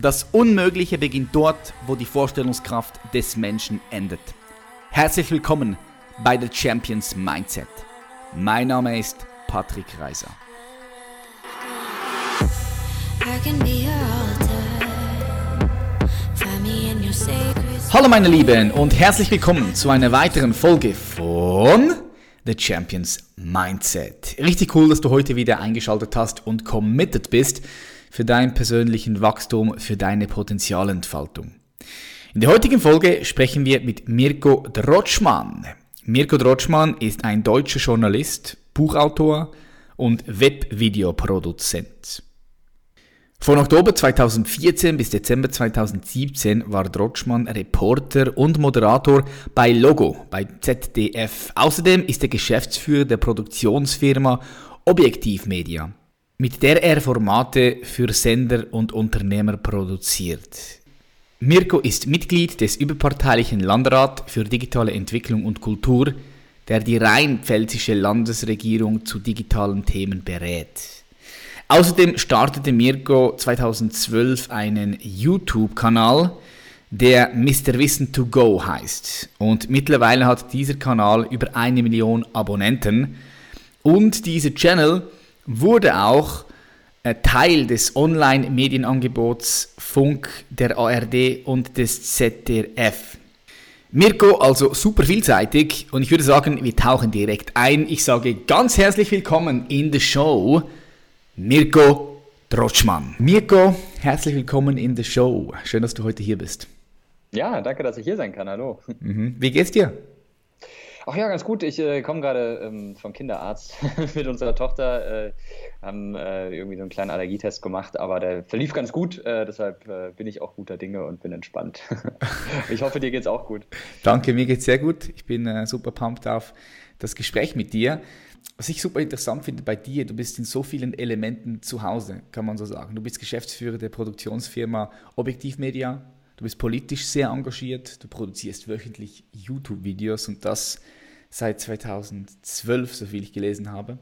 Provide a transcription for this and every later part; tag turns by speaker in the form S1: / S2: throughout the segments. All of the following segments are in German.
S1: Das Unmögliche beginnt dort, wo die Vorstellungskraft des Menschen endet. Herzlich willkommen bei The Champions Mindset. Mein Name ist Patrick Reiser. Hallo meine Lieben und herzlich willkommen zu einer weiteren Folge von The Champions Mindset. Richtig cool, dass du heute wieder eingeschaltet hast und committed bist für deinen persönlichen Wachstum, für deine Potenzialentfaltung. In der heutigen Folge sprechen wir mit Mirko Drotschmann. Mirko Drotschmann ist ein deutscher Journalist, Buchautor und Webvideoproduzent. Von Oktober 2014 bis Dezember 2017 war Drotschmann Reporter und Moderator bei Logo, bei ZDF. Außerdem ist er Geschäftsführer der Produktionsfirma Objektiv Media mit der er Formate für Sender und Unternehmer produziert. Mirko ist Mitglied des überparteilichen Landrat für digitale Entwicklung und Kultur, der die rheinpfälzische Landesregierung zu digitalen Themen berät. Außerdem startete Mirko 2012 einen YouTube-Kanal, der Mr. Wissen to Go heißt. Und mittlerweile hat dieser Kanal über eine Million Abonnenten. Und dieser Channel wurde auch äh, Teil des Online-Medienangebots Funk der ARD und des ZDF. Mirko, also super vielseitig und ich würde sagen, wir tauchen direkt ein. Ich sage ganz herzlich willkommen in der Show, Mirko Trotschmann. Mirko, herzlich willkommen in der Show. Schön, dass du heute hier bist.
S2: Ja, danke, dass ich hier sein kann. Hallo.
S1: Mhm. Wie geht's dir?
S2: Ach ja, ganz gut. Ich äh, komme gerade ähm, vom Kinderarzt mit unserer Tochter. Äh, haben äh, irgendwie so einen kleinen Allergietest gemacht, aber der verlief ganz gut. Äh, deshalb äh, bin ich auch guter Dinge und bin entspannt. ich hoffe, dir geht's auch gut.
S1: Danke, mir geht's sehr gut. Ich bin äh, super pumped auf das Gespräch mit dir. Was ich super interessant finde bei dir, du bist in so vielen Elementen zu Hause, kann man so sagen. Du bist Geschäftsführer der Produktionsfirma Objektiv Media. Du bist politisch sehr engagiert, du produzierst wöchentlich YouTube-Videos und das seit 2012, so viel ich gelesen habe.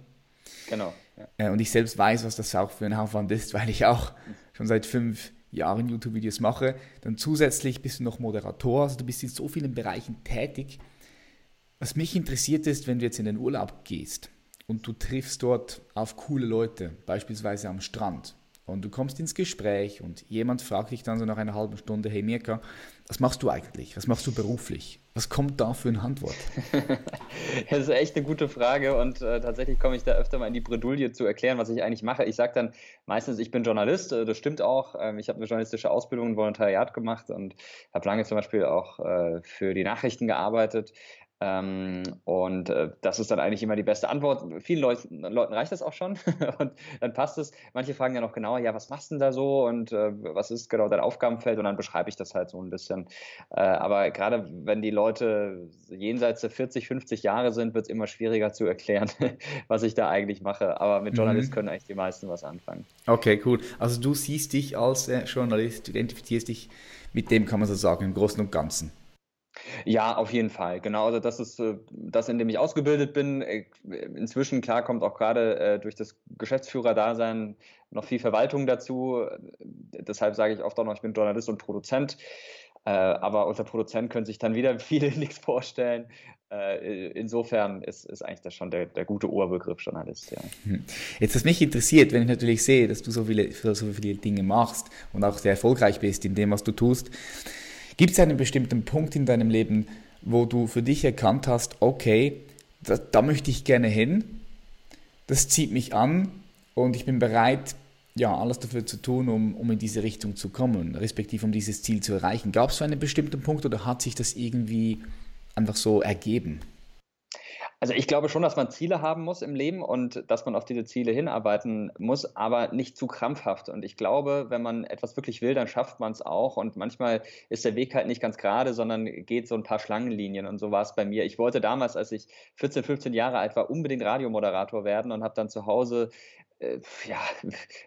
S2: Genau.
S1: Ja. Äh, und ich selbst weiß, was das auch für ein Aufwand ist, weil ich auch schon seit fünf Jahren YouTube-Videos mache. Dann zusätzlich bist du noch Moderator, also du bist in so vielen Bereichen tätig. Was mich interessiert ist, wenn du jetzt in den Urlaub gehst und du triffst dort auf coole Leute, beispielsweise am Strand, und du kommst ins Gespräch und jemand fragt dich dann so nach einer halben Stunde, hey Mirka, was machst du eigentlich? Was machst du beruflich? Was kommt da für eine Antwort?
S2: das ist echt eine gute Frage und äh, tatsächlich komme ich da öfter mal in die Bredouille zu erklären, was ich eigentlich mache. Ich sage dann meistens, ich bin Journalist, äh, das stimmt auch. Ähm, ich habe eine journalistische Ausbildung, ein Volontariat gemacht und habe lange zum Beispiel auch äh, für die Nachrichten gearbeitet. Ähm, und äh, das ist dann eigentlich immer die beste Antwort. Vielen Leuten, Leuten reicht das auch schon und dann passt es. Manche fragen ja noch genauer, ja, was machst du denn da so und äh, was ist genau dein Aufgabenfeld? Und dann beschreibe ich das halt so ein bisschen. Äh, aber gerade wenn die Leute jenseits der 40, 50 Jahre sind, wird es immer schwieriger zu erklären, was ich da eigentlich mache. Aber mit Journalist mhm. können eigentlich die meisten was anfangen.
S1: Okay, cool. Also du siehst dich als äh, Journalist, du identifizierst dich mit dem, kann man so sagen, im Großen und Ganzen.
S2: Ja, auf jeden Fall. Genau, also das ist äh, das, in dem ich ausgebildet bin. Äh, inzwischen, klar, kommt auch gerade äh, durch das Geschäftsführerdasein noch viel Verwaltung dazu. Deshalb sage ich oft auch noch, ich bin Journalist und Produzent. aber unter Produzent können sich dann wieder viele nichts vorstellen. insofern ist, ist eigentlich das schon der, der gute Oberbegriff Journalist. Ja.
S1: Hm. Jetzt, was mich interessiert, wenn ich natürlich sehe, dass du so viele, so viele Dinge machst und auch sehr erfolgreich bist in dem, was du tust, Gibt es einen bestimmten Punkt in deinem Leben, wo du für dich erkannt hast, okay, da, da möchte ich gerne hin, das zieht mich an und ich bin bereit, ja, alles dafür zu tun, um, um in diese Richtung zu kommen, respektive um dieses Ziel zu erreichen. Gab es so einen bestimmten Punkt oder hat sich das irgendwie einfach so ergeben?
S2: Also ich glaube schon, dass man Ziele haben muss im Leben und dass man auf diese Ziele hinarbeiten muss, aber nicht zu krampfhaft. Und ich glaube, wenn man etwas wirklich will, dann schafft man es auch. Und manchmal ist der Weg halt nicht ganz gerade, sondern geht so ein paar Schlangenlinien. Und so war es bei mir. Ich wollte damals, als ich 14, 15 Jahre alt war, unbedingt Radiomoderator werden und habe dann zu Hause äh, ja,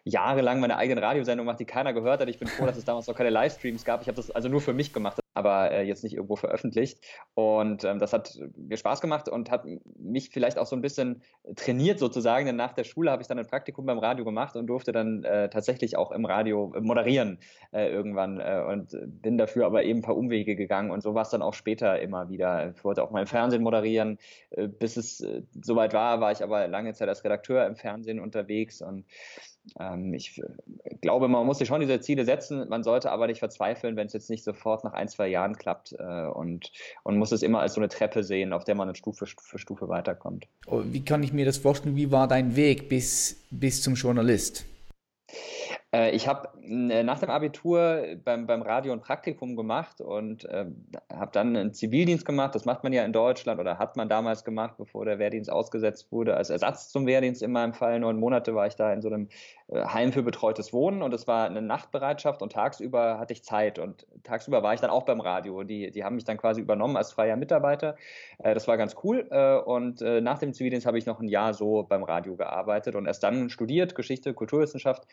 S2: jahrelang meine eigene Radiosendung gemacht, die keiner gehört hat. Ich bin froh, dass es damals noch keine Livestreams gab. Ich habe das also nur für mich gemacht. Aber äh, jetzt nicht irgendwo veröffentlicht. Und ähm, das hat mir Spaß gemacht und hat mich vielleicht auch so ein bisschen trainiert sozusagen. Denn nach der Schule habe ich dann ein Praktikum beim Radio gemacht und durfte dann äh, tatsächlich auch im Radio moderieren äh, irgendwann äh, und bin dafür aber eben ein paar Umwege gegangen. Und so war es dann auch später immer wieder. Ich wollte auch mal im Fernsehen moderieren. Äh, bis es äh, soweit war, war ich aber lange Zeit als Redakteur im Fernsehen unterwegs und ich äh, glaube, man muss sich schon diese Ziele setzen. Man sollte aber nicht verzweifeln, wenn es jetzt nicht sofort nach ein, zwei Jahren klappt äh, und, und muss es immer als so eine Treppe sehen, auf der man Stufe für Stufe weiterkommt.
S1: Oh, wie kann ich mir das vorstellen? Wie war dein Weg bis, bis zum Journalist?
S2: Äh, ich habe äh, nach dem Abitur beim, beim Radio ein Praktikum gemacht und äh, habe dann einen Zivildienst gemacht. Das macht man ja in Deutschland oder hat man damals gemacht, bevor der Wehrdienst ausgesetzt wurde. Als Ersatz zum Wehrdienst in meinem Fall. Neun Monate war ich da in so einem äh, Heim für betreutes Wohnen und es war eine Nachtbereitschaft und tagsüber hatte ich Zeit und tagsüber war ich dann auch beim Radio. Die, die haben mich dann quasi übernommen als freier Mitarbeiter. Äh, das war ganz cool äh, und nach dem Zivildienst habe ich noch ein Jahr so beim Radio gearbeitet und erst dann studiert, Geschichte, Kulturwissenschaft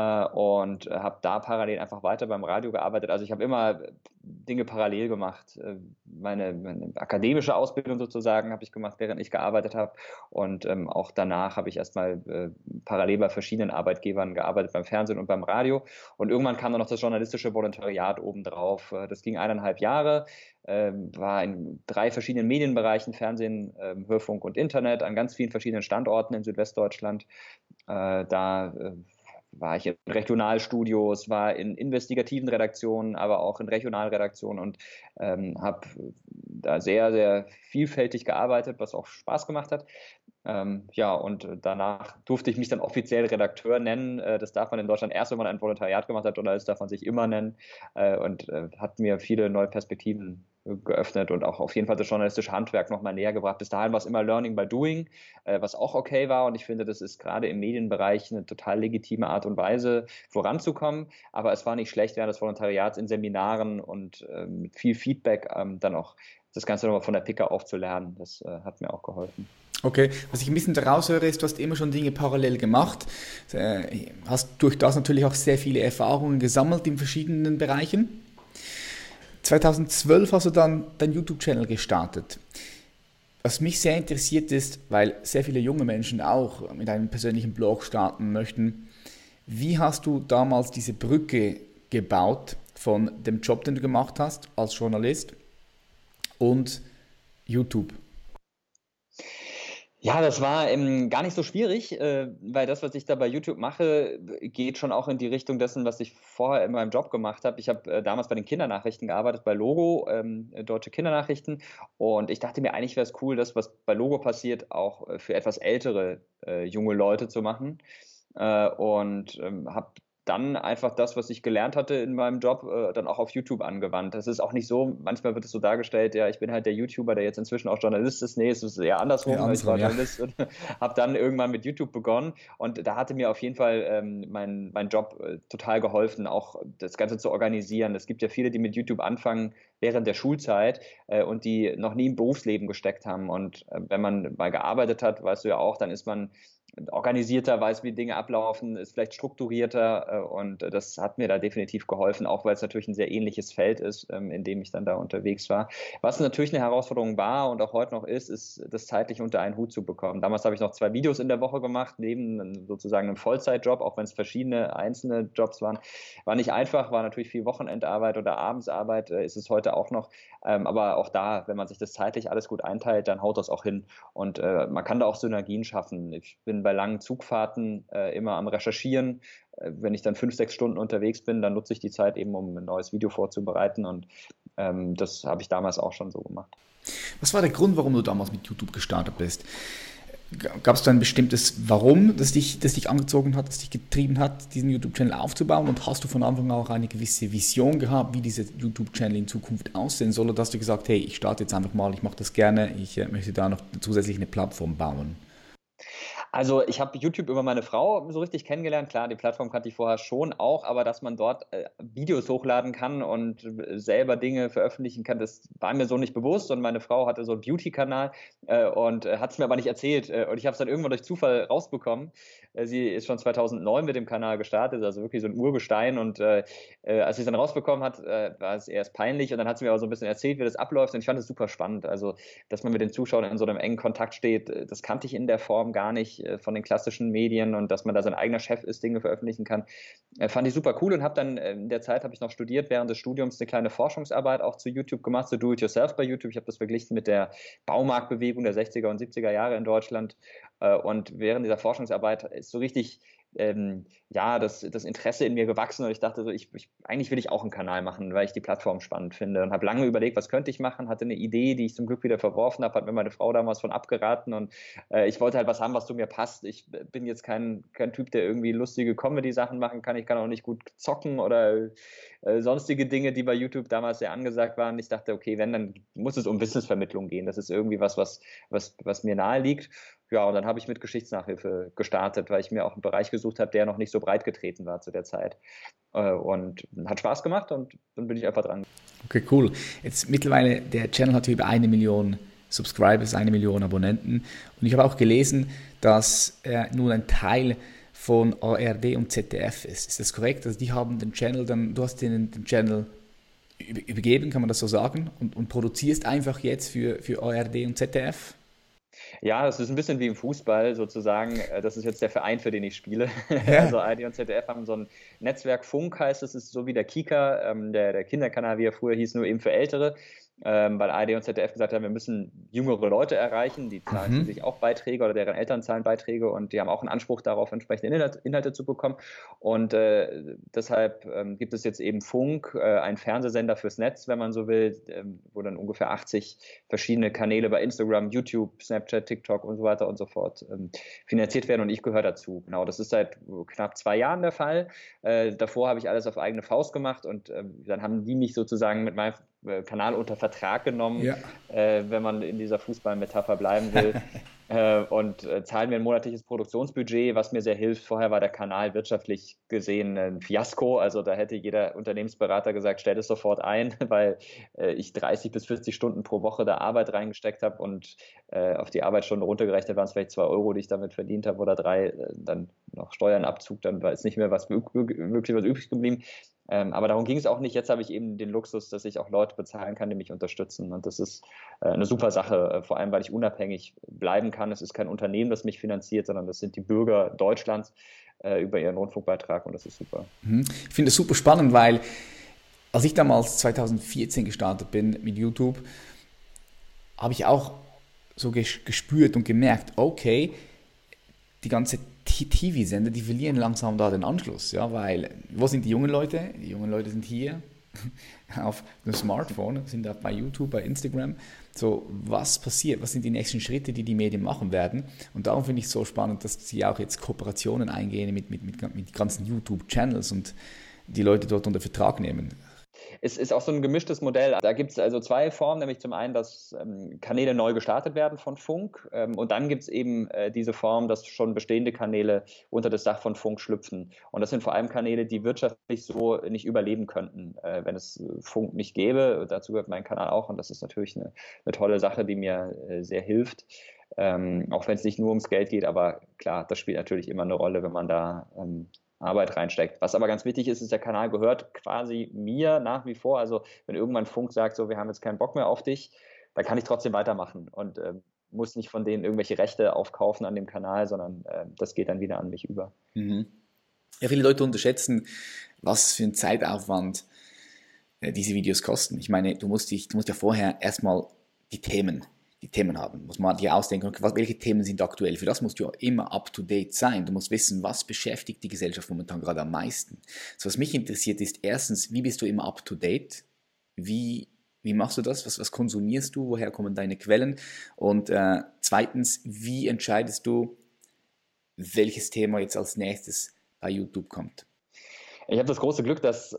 S2: und habe da parallel einfach weiter beim Radio gearbeitet. Also ich habe immer Dinge parallel gemacht. Äh, meine, meine akademische Ausbildung sozusagen habe ich gemacht, während ich gearbeitet habe. Und ähm, auch danach habe ich erstmal äh, parallel bei verschiedenen Arbeitgebern gearbeitet, beim Fernsehen und beim Radio. Und irgendwann kam dann noch das journalistische Volontariat obendrauf. Äh, das ging eineinhalb Jahre, äh, war in drei verschiedenen Medienbereichen, Fernsehen, äh, Hörfunk und Internet, an ganz vielen verschiedenen Standorten in Südwestdeutschland. Äh, da war ich in Regionalstudios, war in investigativen Redaktionen, aber auch in Regionalredaktionen und ähm, habe da sehr, sehr vielfältig gearbeitet, was auch Spaß gemacht hat. Ähm, ja, und danach durfte ich mich dann offiziell Redakteur nennen. Äh, das darf man in Deutschland erst, wenn man ein Volontariat gemacht hat, oder das darf man sich immer nennen. Äh, und äh, hat mir viele neue Perspektiven geöffnet und auch auf jeden Fall das journalistische Handwerk nochmal näher gebracht. Bis dahin war es immer Learning by Doing, äh, was auch okay war. Und ich finde, das ist gerade im Medienbereich eine total legitime Art und Weise, voranzukommen. Aber es war nicht schlecht während des Volontariats in Seminaren und äh, mit viel Feedback ähm, dann auch das Ganze nochmal von der Picke aufzulernen. Das äh, hat mir auch geholfen.
S1: Okay, was ich ein bisschen daraus höre, ist, du hast immer schon Dinge parallel gemacht, äh, hast durch das natürlich auch sehr viele Erfahrungen gesammelt in verschiedenen Bereichen. 2012 hast du dann dein YouTube-Channel gestartet. Was mich sehr interessiert ist, weil sehr viele junge Menschen auch mit einem persönlichen Blog starten möchten, wie hast du damals diese Brücke gebaut von dem Job, den du gemacht hast als Journalist und YouTube?
S2: Ja, das war ähm, gar nicht so schwierig, äh, weil das, was ich da bei YouTube mache, geht schon auch in die Richtung dessen, was ich vorher in meinem Job gemacht habe. Ich habe äh, damals bei den Kindernachrichten gearbeitet, bei Logo, ähm, Deutsche Kindernachrichten. Und ich dachte mir, eigentlich wäre es cool, das, was bei Logo passiert, auch äh, für etwas ältere äh, junge Leute zu machen. Äh, und ähm, habe dann einfach das, was ich gelernt hatte in meinem Job, äh, dann auch auf YouTube angewandt. Das ist auch nicht so, manchmal wird es so dargestellt, ja, ich bin halt der YouTuber, der jetzt inzwischen auch Journalist ist. Nee, es ist eher andersrum. Ja, ich war Journalist und habe dann irgendwann mit YouTube begonnen und da hatte mir auf jeden Fall ähm, mein, mein Job äh, total geholfen, auch das Ganze zu organisieren. Es gibt ja viele, die mit YouTube anfangen während der Schulzeit äh, und die noch nie im Berufsleben gesteckt haben. Und äh, wenn man mal gearbeitet hat, weißt du ja auch, dann ist man organisierter, weiß, wie Dinge ablaufen, ist vielleicht strukturierter äh, und das hat mir da definitiv geholfen, auch weil es natürlich ein sehr ähnliches Feld ist, ähm, in dem ich dann da unterwegs war. Was natürlich eine Herausforderung war und auch heute noch ist, ist, das zeitlich unter einen Hut zu bekommen. Damals habe ich noch zwei Videos in der Woche gemacht, neben sozusagen einem Vollzeitjob, auch wenn es verschiedene einzelne Jobs waren. War nicht einfach, war natürlich viel Wochenendarbeit oder Abendsarbeit, äh, ist es heute auch noch. Ähm, aber auch da, wenn man sich das zeitlich alles gut einteilt, dann haut das auch hin. Und äh, man kann da auch Synergien schaffen. Ich bin bei langen Zugfahrten äh, immer am Recherchieren. Äh, wenn ich dann fünf, sechs Stunden unterwegs bin, dann nutze ich die Zeit eben, um ein neues Video vorzubereiten. Und ähm, das habe ich damals auch schon so gemacht.
S1: Was war der Grund, warum du damals mit YouTube gestartet bist? Gab es da ein bestimmtes Warum, das dich, das dich angezogen hat, das dich getrieben hat, diesen YouTube-Channel aufzubauen? Und hast du von Anfang an auch eine gewisse Vision gehabt, wie dieser YouTube-Channel in Zukunft aussehen soll? Oder hast du gesagt, hey, ich starte jetzt einfach mal, ich mache das gerne, ich äh, möchte da noch zusätzlich eine Plattform bauen?
S2: Also ich habe YouTube über meine Frau so richtig kennengelernt. Klar, die Plattform kannte ich vorher schon auch, aber dass man dort äh, Videos hochladen kann und äh, selber Dinge veröffentlichen kann, das war mir so nicht bewusst. Und meine Frau hatte so einen Beauty-Kanal äh, und äh, hat es mir aber nicht erzählt. Äh, und ich habe es dann irgendwann durch Zufall rausbekommen. Äh, sie ist schon 2009 mit dem Kanal gestartet, also wirklich so ein Urgestein. Und als sie es dann rausbekommen hat, war es erst peinlich. Und dann hat sie mir aber so ein bisschen erzählt, wie das abläuft. Und ich fand es super spannend. Also, dass man mit den Zuschauern in so einem engen Kontakt steht, das kannte ich in der Form gar nicht von den klassischen Medien und dass man da sein eigener Chef ist, Dinge veröffentlichen kann, äh, fand ich super cool und habe dann äh, in der Zeit habe ich noch studiert, während des Studiums eine kleine Forschungsarbeit auch zu YouTube gemacht, zu Do-It-Yourself bei YouTube. Ich habe das verglichen mit der Baumarktbewegung der 60er und 70er Jahre in Deutschland und während dieser Forschungsarbeit ist so richtig ähm, ja, das, das Interesse in mir gewachsen und ich dachte so, ich, ich, eigentlich will ich auch einen Kanal machen, weil ich die Plattform spannend finde und habe lange überlegt, was könnte ich machen, hatte eine Idee, die ich zum Glück wieder verworfen habe, hat mir meine Frau damals von abgeraten und äh, ich wollte halt was haben, was zu mir passt. Ich bin jetzt kein, kein Typ, der irgendwie lustige Comedy-Sachen machen kann, ich kann auch nicht gut zocken oder äh, sonstige Dinge, die bei YouTube damals sehr angesagt waren. Ich dachte, okay, wenn, dann muss es um Wissensvermittlung gehen. Das ist irgendwie was, was, was, was mir nahe liegt. Ja, und dann habe ich mit Geschichtsnachhilfe gestartet, weil ich mir auch einen Bereich gesucht habe, der noch nicht so breit getreten war zu der Zeit. Äh, und hat Spaß gemacht und dann bin ich einfach dran.
S1: Okay, cool. Jetzt mittlerweile, der Channel hat über eine Million Subscribers, eine Million Abonnenten. Und ich habe auch gelesen, dass er nun ein Teil von ARD und ZDF ist. Ist das korrekt? Also die haben den Channel dann, du hast denen den Channel übergeben, kann man das so sagen, und, und produzierst einfach jetzt für, für ARD und ZDF?
S2: Ja, das ist ein bisschen wie im Fußball sozusagen. Äh, das ist jetzt der Verein, für den ich spiele. Ja. Also ARD und ZDF haben so ein Netzwerk Funk heißt es, ist so wie der Kika, ähm, der, der Kinderkanal, wie er früher hieß, nur eben für Ältere ähm, weil ARD und ZDF gesagt haben, wir müssen jüngere Leute erreichen, die zahlen mhm. sich auch Beiträge oder deren Eltern zahlen Beiträge und die haben auch einen Anspruch darauf, entsprechende Inhalte, Inhalte zu bekommen. Und äh, deshalb ähm, gibt es jetzt eben Funk, äh, ein Fernsehsender fürs Netz, wenn man so will, äh, wo dann ungefähr 80 verschiedene Kanäle bei Instagram, YouTube, Snapchat, TikTok und so weiter und so fort ähm, finanziert werden und ich gehöre dazu. Genau, das ist seit knapp zwei Jahren der Fall. Äh, davor habe ich alles auf eigene Faust gemacht und ähm, dann haben die mich sozusagen mit meinem Kanal unter Vertrag genommen, ja. äh, wenn man in dieser Fußballmetapher bleiben will. äh, und äh, zahlen mir ein monatliches Produktionsbudget, was mir sehr hilft. Vorher war der Kanal wirtschaftlich gesehen ein Fiasko. Also da hätte jeder Unternehmensberater gesagt, stell es sofort ein, weil äh, ich 30 bis 40 Stunden pro Woche da Arbeit reingesteckt habe und äh, auf die Arbeitsstunde runtergerechnet waren es vielleicht zwei Euro, die ich damit verdient habe oder drei, dann noch Steuernabzug, dann war es nicht mehr was wirklich was übrig geblieben. Ähm, aber darum ging es auch nicht. Jetzt habe ich eben den Luxus, dass ich auch Leute bezahlen kann, die mich unterstützen. Und das ist äh, eine super Sache, äh, vor allem weil ich unabhängig bleiben kann. Es ist kein Unternehmen, das mich finanziert, sondern das sind die Bürger Deutschlands äh, über ihren Rundfunkbeitrag und das ist super.
S1: Mhm. Ich finde es super spannend, weil als ich damals 2014 gestartet bin mit YouTube, habe ich auch so gespürt und gemerkt, okay, die ganze TV-Sender, die verlieren langsam da den Anschluss, ja, weil wo sind die jungen Leute? Die jungen Leute sind hier auf dem Smartphone, sind auch bei YouTube, bei Instagram. So, was passiert? Was sind die nächsten Schritte, die die Medien machen werden? Und darum finde ich es so spannend, dass sie auch jetzt Kooperationen eingehen mit, mit, mit, mit ganzen YouTube-Channels und die Leute dort unter Vertrag nehmen
S2: es ist auch so ein gemischtes Modell. Da gibt es also zwei Formen, nämlich zum einen, dass ähm, Kanäle neu gestartet werden von Funk ähm, und dann gibt es eben äh, diese Form, dass schon bestehende Kanäle unter das Dach von Funk schlüpfen. Und das sind vor allem Kanäle, die wirtschaftlich so nicht überleben könnten, äh, wenn es Funk nicht gäbe. Dazu gehört mein Kanal auch und das ist natürlich eine, eine tolle Sache, die mir äh, sehr hilft. Ähm, auch wenn es nicht nur ums Geld geht, aber klar, das spielt natürlich immer eine Rolle, wenn man da ähm, Arbeit reinsteckt. Was aber ganz wichtig ist, ist, der Kanal gehört quasi mir nach wie vor. Also wenn irgendwann Funk sagt, so, wir haben jetzt keinen Bock mehr auf dich, dann kann ich trotzdem weitermachen und äh, muss nicht von denen irgendwelche Rechte aufkaufen an dem Kanal, sondern äh, das geht dann wieder an mich über. Mhm.
S1: Ja, viele Leute unterschätzen, was für ein Zeitaufwand äh, diese Videos kosten. Ich meine, du musst, dich, du musst ja vorher erstmal die Themen die Themen haben. Muss man dir ausdenken, okay, welche Themen sind aktuell. Für das musst du immer up to date sein. Du musst wissen, was beschäftigt die Gesellschaft momentan gerade am meisten. So, was mich interessiert ist, erstens, wie bist du immer up to date? Wie, wie machst du das? Was, was konsumierst du? Woher kommen deine Quellen? Und äh, zweitens, wie entscheidest du, welches Thema jetzt als nächstes bei YouTube kommt?
S2: Ich habe das große Glück, dass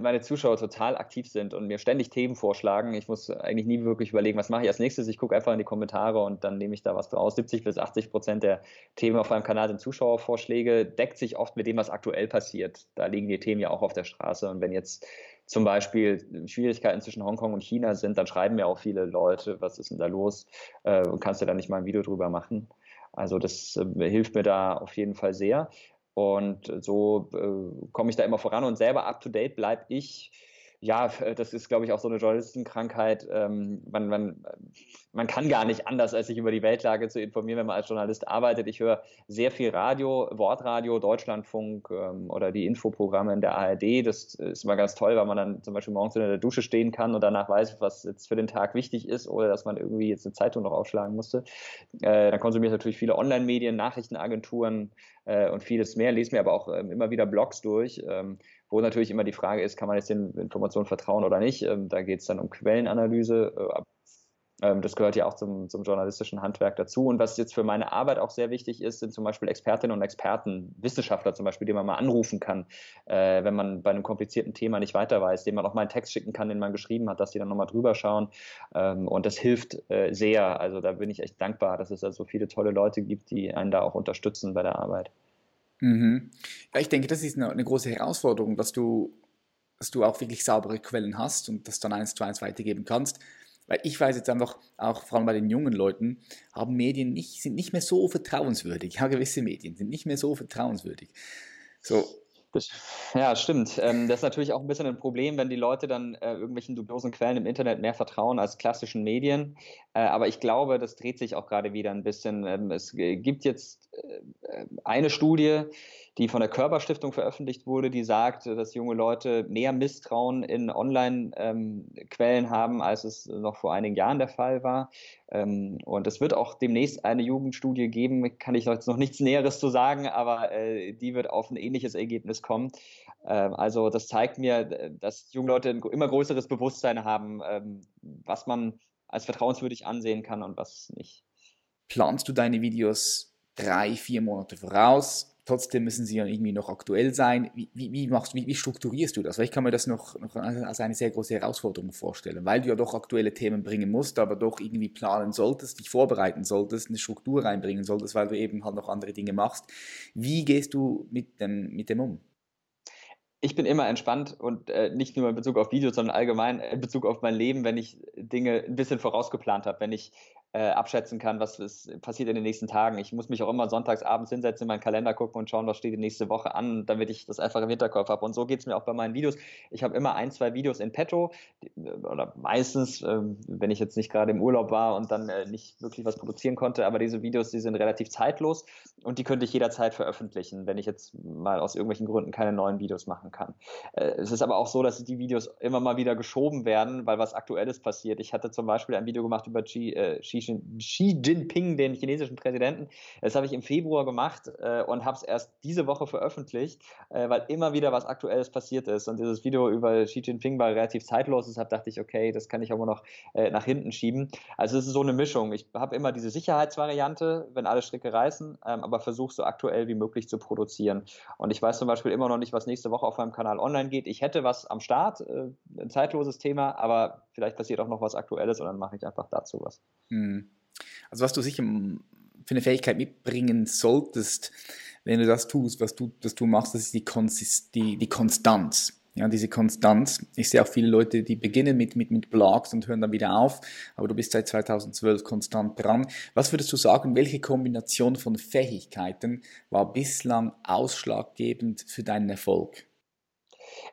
S2: meine Zuschauer total aktiv sind und mir ständig Themen vorschlagen. Ich muss eigentlich nie wirklich überlegen, was mache ich als nächstes. Ich gucke einfach in die Kommentare und dann nehme ich da was draus. 70 bis 80 Prozent der Themen auf meinem Kanal sind Zuschauervorschläge, deckt sich oft mit dem, was aktuell passiert. Da liegen die Themen ja auch auf der Straße. Und wenn jetzt zum Beispiel Schwierigkeiten zwischen Hongkong und China sind, dann schreiben mir auch viele Leute, was ist denn da los? Äh, kannst du da nicht mal ein Video drüber machen? Also das äh, hilft mir da auf jeden Fall sehr. Und so äh, komme ich da immer voran und selber up to date bleibe ich ja, das ist, glaube ich, auch so eine Journalistenkrankheit. Ähm, man, man, man kann gar nicht anders, als sich über die Weltlage zu informieren, wenn man als Journalist arbeitet. Ich höre sehr viel Radio, Wortradio, Deutschlandfunk ähm, oder die Infoprogramme in der ARD. Das ist immer ganz toll, weil man dann zum Beispiel morgens in der Dusche stehen kann und danach weiß, was jetzt für den Tag wichtig ist oder dass man irgendwie jetzt eine Zeitung noch aufschlagen musste. Äh, dann konsumiere ich natürlich viele Online-Medien, Nachrichtenagenturen äh, und vieles mehr, lese mir aber auch ähm, immer wieder Blogs durch. Ähm, wo natürlich immer die Frage ist, kann man jetzt den Informationen vertrauen oder nicht. Ähm, da geht es dann um Quellenanalyse. Äh, ähm, das gehört ja auch zum, zum, journalistischen Handwerk dazu. Und was jetzt für meine Arbeit auch sehr wichtig ist, sind zum Beispiel Expertinnen und Experten, Wissenschaftler zum Beispiel, die man mal anrufen kann, äh, wenn man bei einem komplizierten Thema nicht weiter weiß, dem man auch mal einen Text schicken kann, den man geschrieben hat, dass die dann nochmal drüber schauen. Ähm, und das hilft äh, sehr. Also da bin ich echt dankbar, dass es da so viele tolle Leute gibt, die einen da auch unterstützen bei der Arbeit.
S1: Mhm. Ja, ich denke, das ist eine, eine, große Herausforderung, dass du, dass du auch wirklich saubere Quellen hast und das dann eins zu eins weitergeben kannst. Weil ich weiß jetzt einfach, auch vor allem bei den jungen Leuten, haben Medien nicht, sind nicht mehr so vertrauenswürdig. Ja, gewisse Medien sind nicht mehr so vertrauenswürdig. So,
S2: ja, stimmt. Ähm, das ist natürlich auch ein bisschen ein Problem, wenn die Leute dann äh, irgendwelchen dubiosen Quellen im Internet mehr vertrauen als klassischen Medien. Äh, aber ich glaube, das dreht sich auch gerade wieder ein bisschen. Ähm, es gibt jetzt äh, eine Studie, die von der Körperstiftung veröffentlicht wurde, die sagt, dass junge Leute mehr Misstrauen in Online-Quellen ähm, haben, als es noch vor einigen Jahren der Fall war. Ähm, und es wird auch demnächst eine Jugendstudie geben, kann ich jetzt noch nichts Näheres zu sagen, aber äh, die wird auf ein ähnliches Ergebnis kommen. Ähm, also das zeigt mir, dass junge Leute ein immer größeres Bewusstsein haben, was man als vertrauenswürdig ansehen kann und was nicht.
S1: Planst du deine Videos drei, vier Monate voraus? Trotzdem müssen sie ja irgendwie noch aktuell sein. Wie, wie, wie, machst, wie, wie strukturierst du das? Weil ich kann mir das noch, noch als eine sehr große Herausforderung vorstellen, weil du ja doch aktuelle Themen bringen musst, aber doch irgendwie planen solltest, dich vorbereiten solltest, eine Struktur reinbringen solltest, weil du eben halt noch andere Dinge machst. Wie gehst du mit dem, mit dem um?
S2: ich bin immer entspannt und äh, nicht nur in Bezug auf Videos, sondern allgemein in Bezug auf mein Leben, wenn ich Dinge ein bisschen vorausgeplant habe, wenn ich äh, abschätzen kann, was ist, passiert in den nächsten Tagen. Ich muss mich auch immer sonntags abends hinsetzen, in meinen Kalender gucken und schauen, was steht die nächste Woche an, damit ich das einfach im Hinterkopf habe. Und so geht es mir auch bei meinen Videos. Ich habe immer ein, zwei Videos in petto oder meistens, äh, wenn ich jetzt nicht gerade im Urlaub war und dann äh, nicht wirklich was produzieren konnte, aber diese Videos, die sind relativ zeitlos und die könnte ich jederzeit veröffentlichen, wenn ich jetzt mal aus irgendwelchen Gründen keine neuen Videos machen kann. Äh, es ist aber auch so, dass die Videos immer mal wieder geschoben werden, weil was Aktuelles passiert. Ich hatte zum Beispiel ein Video gemacht über Xi, äh, Xi Jinping, den chinesischen Präsidenten. Das habe ich im Februar gemacht äh, und habe es erst diese Woche veröffentlicht, äh, weil immer wieder was Aktuelles passiert ist. Und dieses Video über Xi Jinping war relativ zeitlos. Deshalb dachte ich, okay, das kann ich aber noch äh, nach hinten schieben. Also es ist so eine Mischung. Ich habe immer diese Sicherheitsvariante, wenn alle Stricke reißen, ähm, aber versuche so aktuell wie möglich zu produzieren. Und ich weiß zum Beispiel immer noch nicht, was nächste Woche auf meinem Kanal online geht. Ich hätte was am Start, äh, ein zeitloses Thema, aber vielleicht passiert auch noch was Aktuelles und dann mache ich einfach dazu was. Hm.
S1: Also was du sicher für eine Fähigkeit mitbringen solltest, wenn du das tust, was du, was du machst, das ist die, Konsist die, die Konstanz. Ja, diese Konstanz. Ich sehe auch viele Leute, die beginnen mit, mit, mit Blogs und hören dann wieder auf, aber du bist seit 2012 konstant dran. Was würdest du sagen, welche Kombination von Fähigkeiten war bislang ausschlaggebend für deinen Erfolg?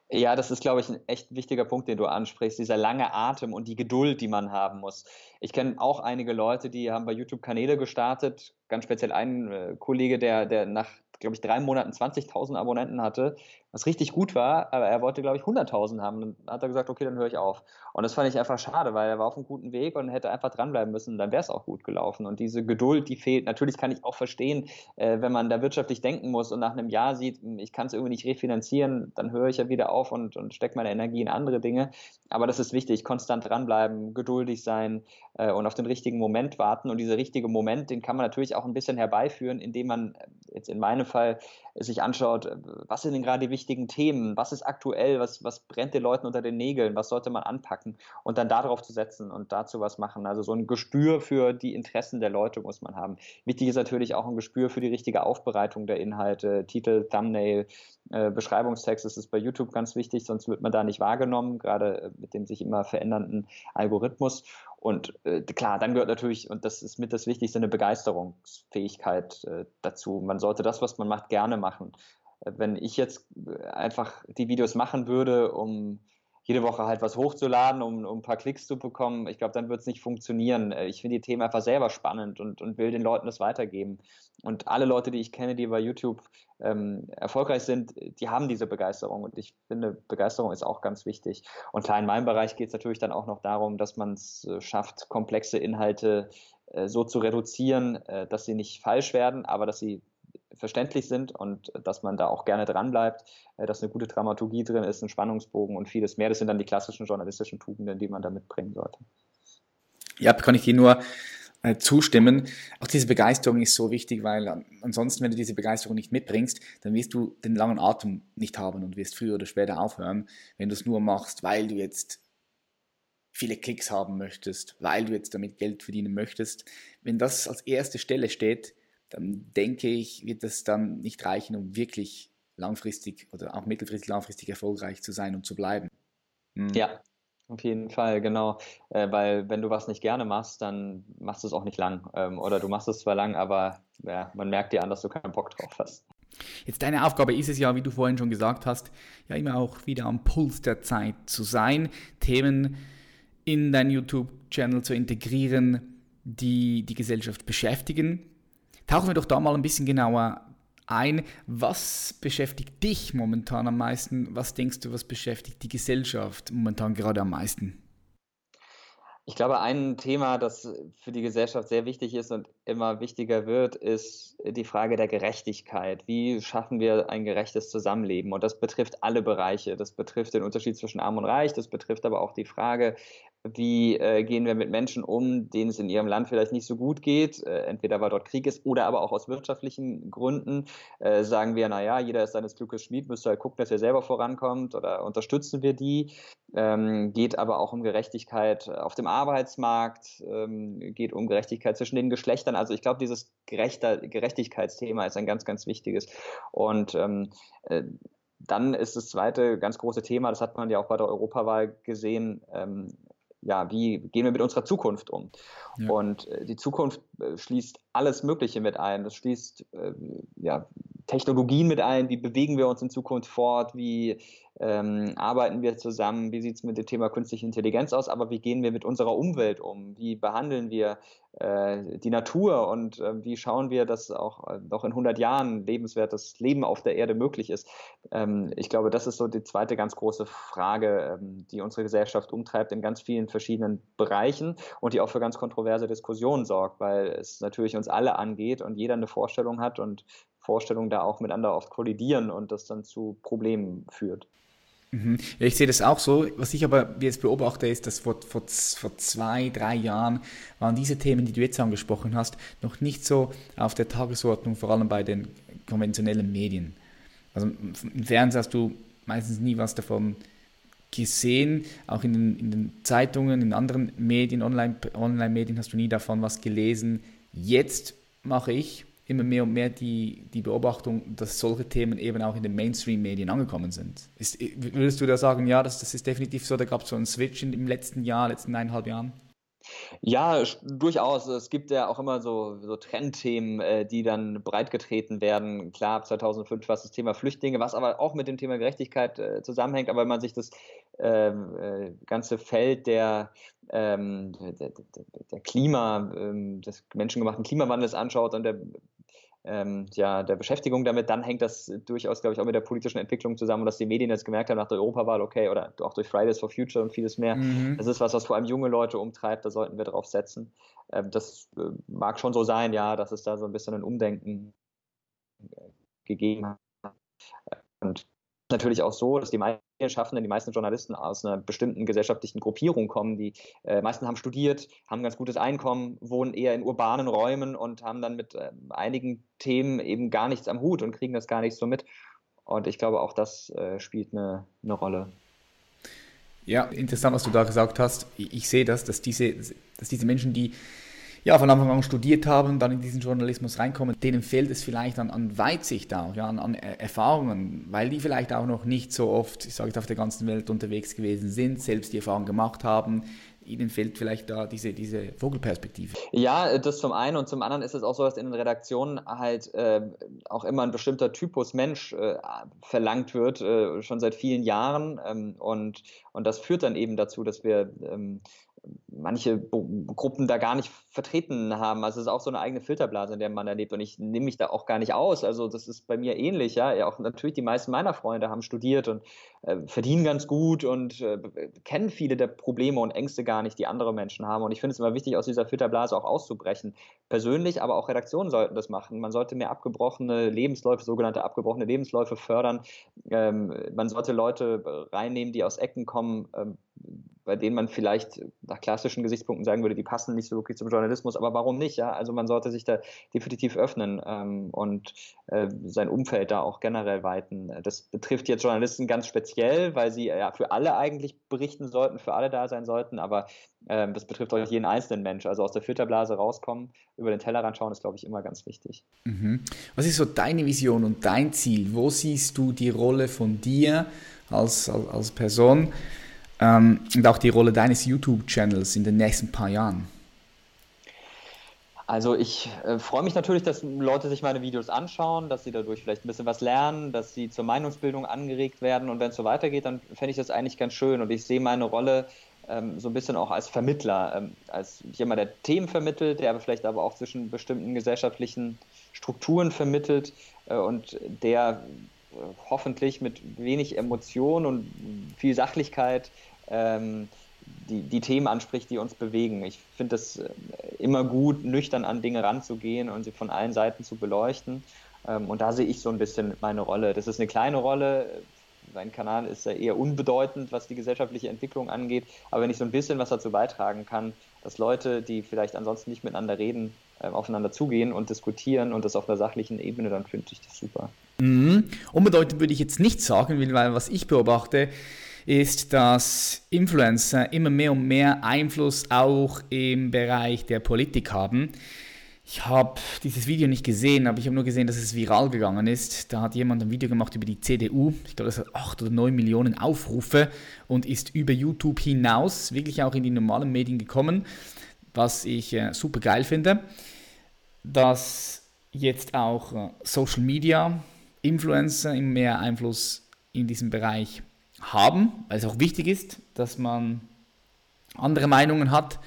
S2: Ja, das ist, glaube ich, ein echt wichtiger Punkt, den du ansprichst, dieser lange Atem und die Geduld, die man haben muss. Ich kenne auch einige Leute, die haben bei YouTube Kanäle gestartet, ganz speziell einen äh, Kollege, der, der nach, glaube ich, drei Monaten 20.000 Abonnenten hatte was richtig gut war, aber er wollte, glaube ich, 100.000 haben. Dann hat er gesagt, okay, dann höre ich auf. Und das fand ich einfach schade, weil er war auf einem guten Weg und hätte einfach dranbleiben müssen, dann wäre es auch gut gelaufen. Und diese Geduld, die fehlt. Natürlich kann ich auch verstehen, äh, wenn man da wirtschaftlich denken muss und nach einem Jahr sieht, hm, ich kann es irgendwie nicht refinanzieren, dann höre ich ja wieder auf und, und stecke meine Energie in andere Dinge. Aber das ist wichtig, konstant dranbleiben, geduldig sein äh, und auf den richtigen Moment warten. Und dieser richtige Moment, den kann man natürlich auch ein bisschen herbeiführen, indem man äh, jetzt in meinem Fall sich anschaut, was sind denn gerade die wichtigen wichtigen Themen, was ist aktuell, was, was brennt den Leuten unter den Nägeln, was sollte man anpacken und dann darauf zu setzen und dazu was machen. Also so ein Gespür für die Interessen der Leute muss man haben. Wichtig ist natürlich auch ein Gespür für die richtige Aufbereitung der Inhalte, Titel, Thumbnail, äh, Beschreibungstext. Das ist bei YouTube ganz wichtig, sonst wird man da nicht wahrgenommen, gerade äh, mit dem sich immer verändernden Algorithmus. Und äh, klar, dann gehört natürlich, und das ist mit das Wichtigste, eine Begeisterungsfähigkeit äh, dazu. Man sollte das, was man macht, gerne machen. Äh, wenn ich jetzt äh, einfach die Videos machen würde, um jede Woche halt was hochzuladen, um, um ein paar Klicks zu bekommen, ich glaube, dann wird es nicht funktionieren. Äh, ich finde die Themen einfach selber spannend und, und will den Leuten das weitergeben. Und alle Leute, die ich kenne, die bei YouTube ähm, erfolgreich sind, die haben diese Begeisterung. Und ich finde, Begeisterung ist auch ganz wichtig. Und klar, in meinem Bereich geht es natürlich dann auch noch darum, dass man es äh, schafft, komplexe Inhalte äh, so zu reduzieren, äh, dass sie nicht falsch werden, aber dass sie verständlich sind und dass man da auch gerne dran bleibt, äh, dass eine gute Dramaturgie drin ist, ein Spannungsbogen und vieles mehr. Das sind dann die klassischen journalistischen Tugenden, die man da mitbringen sollte.
S1: Ja, kann ich dir nur äh, zustimmen. Auch diese Begeisterung ist so wichtig, weil ansonsten, wenn du diese Begeisterung nicht mitbringst, dann wirst du den langen Atem nicht haben und wirst früher oder später aufhören, wenn du es nur machst, weil du jetzt viele Klicks haben möchtest, weil du jetzt damit Geld verdienen möchtest. Wenn das als erste Stelle steht, dann denke ich, wird das dann nicht reichen, um wirklich langfristig oder auch mittelfristig langfristig erfolgreich zu sein und zu bleiben.
S2: Hm. Ja, auf jeden Fall, genau. Äh, weil wenn du was nicht gerne machst, dann machst du es auch nicht lang. Ähm, oder du machst es zwar lang, aber ja, man merkt dir an, dass du keinen Bock drauf hast.
S1: Jetzt deine Aufgabe ist es ja, wie du vorhin schon gesagt hast, ja immer auch wieder am Puls der Zeit zu sein, Themen in dein YouTube-Channel zu integrieren, die die Gesellschaft beschäftigen, Tauchen wir doch da mal ein bisschen genauer ein. Was beschäftigt dich momentan am meisten? Was denkst du, was beschäftigt die Gesellschaft momentan gerade am meisten?
S2: Ich glaube, ein Thema, das für die Gesellschaft sehr wichtig ist und immer wichtiger wird, ist die Frage der Gerechtigkeit. Wie schaffen wir ein gerechtes Zusammenleben? Und das betrifft alle Bereiche. Das betrifft den Unterschied zwischen Arm und Reich. Das betrifft aber auch die Frage, wie äh, gehen wir mit Menschen um, denen es in ihrem Land vielleicht nicht so gut geht, äh, entweder weil dort Krieg ist oder aber auch aus wirtschaftlichen Gründen. Äh, sagen wir, naja, jeder ist seines Glückes Schmied, müsste halt gucken, dass er selber vorankommt oder unterstützen wir die. Ähm, geht aber auch um Gerechtigkeit auf dem Arbeitsmarkt, ähm, geht um Gerechtigkeit zwischen den Geschlechtern. Also ich glaube, dieses Gerechter, Gerechtigkeitsthema ist ein ganz, ganz wichtiges. Und ähm, äh, dann ist das zweite ganz große Thema, das hat man ja auch bei der Europawahl gesehen, ähm, ja, wie gehen wir mit unserer Zukunft um? Ja. Und äh, die Zukunft äh, schließt alles Mögliche mit ein. Das schließt äh, ja, Technologien mit ein, wie bewegen wir uns in Zukunft fort, wie ähm, arbeiten wir zusammen, wie sieht es mit dem Thema künstliche Intelligenz aus, aber wie gehen wir mit unserer Umwelt um, wie behandeln wir äh, die Natur? Und äh, wie schauen wir, dass auch äh, noch in 100 Jahren lebenswertes Leben auf der Erde möglich ist. Ähm, ich glaube, das ist so die zweite ganz große Frage, ähm, die unsere Gesellschaft umtreibt in ganz vielen verschiedenen Bereichen und die auch für ganz kontroverse Diskussionen sorgt, weil es natürlich uns alle angeht und jeder eine Vorstellung hat und Vorstellungen da auch miteinander oft kollidieren und das dann zu Problemen führt.
S1: Mhm. Ja, ich sehe das auch so. Was ich aber jetzt beobachte, ist, dass vor, vor, vor zwei, drei Jahren waren diese Themen, die du jetzt angesprochen hast, noch nicht so auf der Tagesordnung, vor allem bei den konventionellen Medien. Also im Fernsehen hast du meistens nie was davon gesehen, auch in den, in den Zeitungen, in anderen Medien, Online-Medien Online hast du nie davon was gelesen. Jetzt mache ich immer mehr und mehr die, die Beobachtung, dass solche Themen eben auch in den Mainstream-Medien angekommen sind. Ist, würdest du da sagen, ja, das, das ist definitiv so, da gab es so einen Switch in, im letzten Jahr, letzten eineinhalb Jahren?
S2: Ja, durchaus. Es gibt ja auch immer so, so Trendthemen, äh, die dann breitgetreten werden. Klar, 2005 war es das Thema Flüchtlinge, was aber auch mit dem Thema Gerechtigkeit äh, zusammenhängt. Aber wenn man sich das ähm, äh, ganze Feld der, ähm, der, der, der Klima, ähm, des menschengemachten Klimawandels anschaut und der ähm, ja, der Beschäftigung damit, dann hängt das durchaus, glaube ich, auch mit der politischen Entwicklung zusammen, dass die Medien jetzt gemerkt haben nach der Europawahl, okay, oder auch durch Fridays for Future und vieles mehr, mhm. das ist was, was vor allem junge Leute umtreibt, da sollten wir drauf setzen. Ähm, das äh, mag schon so sein, ja, dass es da so ein bisschen ein Umdenken äh, gegeben hat. Und natürlich auch so, dass die Medienschaffenden, die meisten Journalisten aus einer bestimmten gesellschaftlichen Gruppierung kommen. Die äh, meisten haben studiert, haben ein ganz gutes Einkommen, wohnen eher in urbanen Räumen und haben dann mit äh, einigen Themen eben gar nichts am Hut und kriegen das gar nicht so mit. Und ich glaube, auch das äh, spielt eine, eine Rolle.
S1: Ja, interessant, was du da gesagt hast. Ich, ich sehe das, dass diese, dass diese Menschen, die ja, von Anfang an studiert haben, dann in diesen Journalismus reinkommen, denen fehlt es vielleicht an, an Weitsicht auch, ja, an, an, Erfahrungen, weil die vielleicht auch noch nicht so oft, ich sage auf der ganzen Welt unterwegs gewesen sind, selbst die Erfahrung gemacht haben, Ihnen fehlt vielleicht da diese, diese Vogelperspektive.
S2: Ja, das zum einen und zum anderen ist es auch so, dass in den Redaktionen halt äh, auch immer ein bestimmter Typus Mensch äh, verlangt wird, äh, schon seit vielen Jahren. Ähm, und, und das führt dann eben dazu, dass wir ähm, manche Gruppen da gar nicht vertreten haben. Also es ist auch so eine eigene Filterblase, in der man erlebt. Und ich nehme mich da auch gar nicht aus. Also das ist bei mir ähnlich. Ja, auch natürlich die meisten meiner Freunde haben studiert und äh, verdienen ganz gut und äh, kennen viele der Probleme und Ängste gar nicht, die andere Menschen haben. Und ich finde es immer wichtig, aus dieser Filterblase auch auszubrechen. Persönlich, aber auch Redaktionen sollten das machen. Man sollte mehr abgebrochene Lebensläufe, sogenannte abgebrochene Lebensläufe fördern. Ähm, man sollte Leute reinnehmen, die aus Ecken kommen, ähm, bei denen man vielleicht nach klassischen Gesichtspunkten sagen würde, die passen nicht so wirklich zum Journalismus, aber warum nicht? Ja? Also man sollte sich da definitiv öffnen ähm, und äh, sein Umfeld da auch generell weiten. Das betrifft jetzt Journalisten ganz speziell, weil sie ja für alle eigentlich berichten sollten, für alle da sein sollten, aber ähm, das betrifft auch jeden einzelnen Mensch. Also aus der Filterblase rauskommen, über den Tellerrand schauen, ist, glaube ich, immer ganz wichtig.
S1: Mhm. Was ist so deine Vision und dein Ziel? Wo siehst du die Rolle von dir als, als, als Person? Ähm, und auch die Rolle deines YouTube-Channels in den nächsten paar Jahren?
S2: Also ich äh, freue mich natürlich, dass Leute sich meine Videos anschauen, dass sie dadurch vielleicht ein bisschen was lernen, dass sie zur Meinungsbildung angeregt werden und wenn es so weitergeht, dann fände ich das eigentlich ganz schön und ich sehe meine Rolle ähm, so ein bisschen auch als Vermittler, ähm, als jemand, der Themen vermittelt, der aber vielleicht aber auch zwischen bestimmten gesellschaftlichen Strukturen vermittelt äh, und der hoffentlich mit wenig Emotion und viel Sachlichkeit ähm, die, die Themen anspricht, die uns bewegen. Ich finde es äh, immer gut, nüchtern an Dinge ranzugehen und sie von allen Seiten zu beleuchten. Ähm, und da sehe ich so ein bisschen meine Rolle. Das ist eine kleine Rolle. Mein Kanal ist ja eher unbedeutend, was die gesellschaftliche Entwicklung angeht. Aber wenn ich so ein bisschen was dazu beitragen kann, dass Leute, die vielleicht ansonsten nicht miteinander reden, äh, aufeinander zugehen und diskutieren und das auf einer sachlichen Ebene, dann finde ich das super.
S1: Mhm. Unbedeutend würde ich jetzt nicht sagen, weil was ich beobachte, ist, dass Influencer immer mehr und mehr Einfluss auch im Bereich der Politik haben. Ich habe dieses Video nicht gesehen, aber ich habe nur gesehen, dass es viral gegangen ist. Da hat jemand ein Video gemacht über die CDU. Ich glaube, das hat 8 oder 9 Millionen Aufrufe und ist über YouTube hinaus wirklich auch in die normalen Medien gekommen, was ich äh, super geil finde. Dass jetzt auch äh, Social Media Influencer immer mehr Einfluss in diesem Bereich haben, weil es auch wichtig ist, dass man andere Meinungen hat,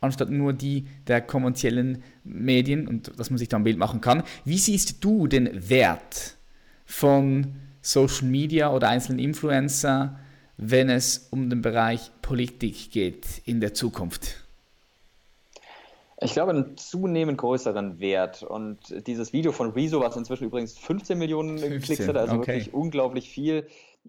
S1: anstatt nur die der kommerziellen Medien und dass man sich da ein Bild machen kann. Wie siehst du den Wert von Social Media oder einzelnen Influencer, wenn es um den Bereich Politik geht in der Zukunft?
S2: Ich glaube, einen zunehmend größeren Wert. Und dieses Video von Rezo, was inzwischen übrigens 15 Millionen 15, Klicks hat, also okay. wirklich unglaublich viel,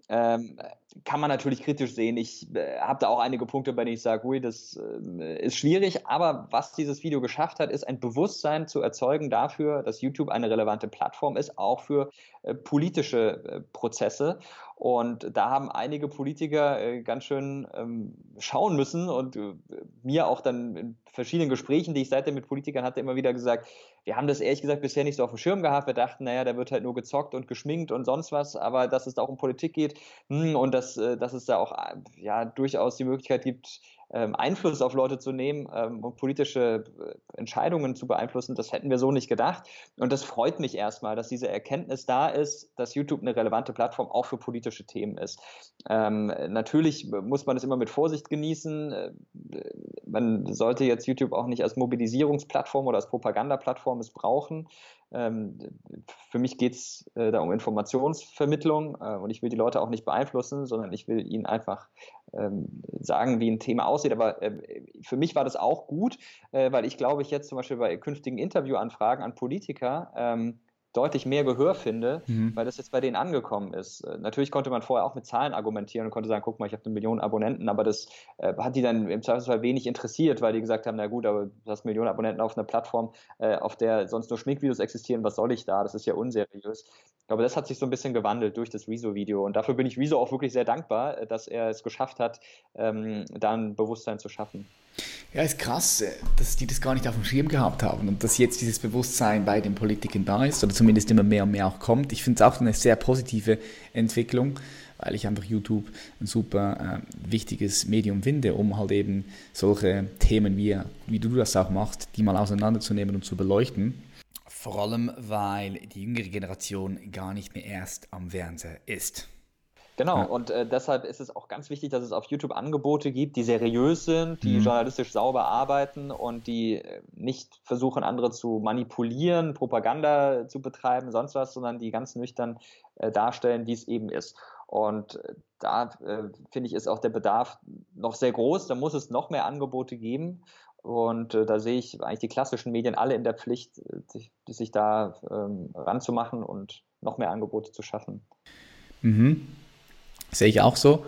S2: ähm, kann man natürlich kritisch sehen. Ich äh, habe da auch einige Punkte, bei denen ich sage, ui, das äh, ist schwierig. Aber was dieses Video geschafft hat, ist ein Bewusstsein zu erzeugen dafür, dass YouTube eine relevante Plattform ist, auch für äh, politische äh, Prozesse. Und da haben einige Politiker äh, ganz schön ähm, schauen müssen und äh, mir auch dann in verschiedenen Gesprächen, die ich seitdem mit Politikern hatte, immer wieder gesagt, wir haben das ehrlich gesagt bisher nicht so auf dem Schirm gehabt. Wir dachten, naja, da wird halt nur gezockt und geschminkt und sonst was, aber dass es da auch um Politik geht hm, und dass, äh, dass es da auch ja, durchaus die Möglichkeit gibt, ähm, Einfluss auf Leute zu nehmen ähm, und politische äh, Entscheidungen zu beeinflussen, das hätten wir so nicht gedacht. Und das freut mich erstmal, dass diese Erkenntnis da ist, dass YouTube eine relevante Plattform auch für politische Themen ist. Ähm, natürlich muss man es immer mit Vorsicht genießen. Äh, man sollte jetzt YouTube auch nicht als Mobilisierungsplattform oder als Propagandaplattform missbrauchen. Ähm, für mich geht es äh, da um Informationsvermittlung äh, und ich will die Leute auch nicht beeinflussen, sondern ich will ihnen einfach ähm, sagen, wie ein Thema aussieht. Aber äh, für mich war das auch gut, weil ich glaube, ich jetzt zum Beispiel bei künftigen Interviewanfragen an Politiker ähm, deutlich mehr Gehör finde, mhm. weil das jetzt bei denen angekommen ist. Äh, natürlich konnte man vorher auch mit Zahlen argumentieren und konnte sagen, guck mal, ich habe eine Million Abonnenten, aber das äh, hat die dann im Zweifelsfall wenig interessiert, weil die gesagt haben, na gut, aber du hast Millionen Abonnenten auf einer Plattform, äh, auf der sonst nur Schminkvideos existieren, was soll ich da? Das ist ja unseriös. Glaube, das hat sich so ein bisschen gewandelt durch das Rezo-Video und dafür bin ich Rezo auch wirklich sehr dankbar, äh, dass er es geschafft hat, ähm, da ein Bewusstsein zu schaffen.
S1: Ja, ist krass, äh, dass die das gar nicht auf dem Schirm gehabt haben und dass jetzt dieses Bewusstsein bei den Politikern da ist oder zumindest immer mehr und mehr auch kommt. Ich finde es auch eine sehr positive Entwicklung, weil ich einfach YouTube ein super äh, wichtiges Medium finde, um halt eben solche Themen wie, wie du das auch machst, die mal auseinanderzunehmen und zu beleuchten. Vor allem, weil die jüngere Generation gar nicht mehr erst am Fernseher ist.
S2: Genau, ja. und äh, deshalb ist es auch ganz wichtig, dass es auf YouTube Angebote gibt, die seriös sind, die mhm. journalistisch sauber arbeiten und die äh, nicht versuchen, andere zu manipulieren, Propaganda zu betreiben, sonst was, sondern die ganz nüchtern äh, darstellen, wie es eben ist. Und äh, da äh, finde ich, ist auch der Bedarf noch sehr groß. Da muss es noch mehr Angebote geben. Und äh, da sehe ich eigentlich die klassischen Medien alle in der Pflicht, sich, sich da ähm, ranzumachen und noch mehr Angebote zu schaffen.
S1: Mhm. Sehe ich auch so.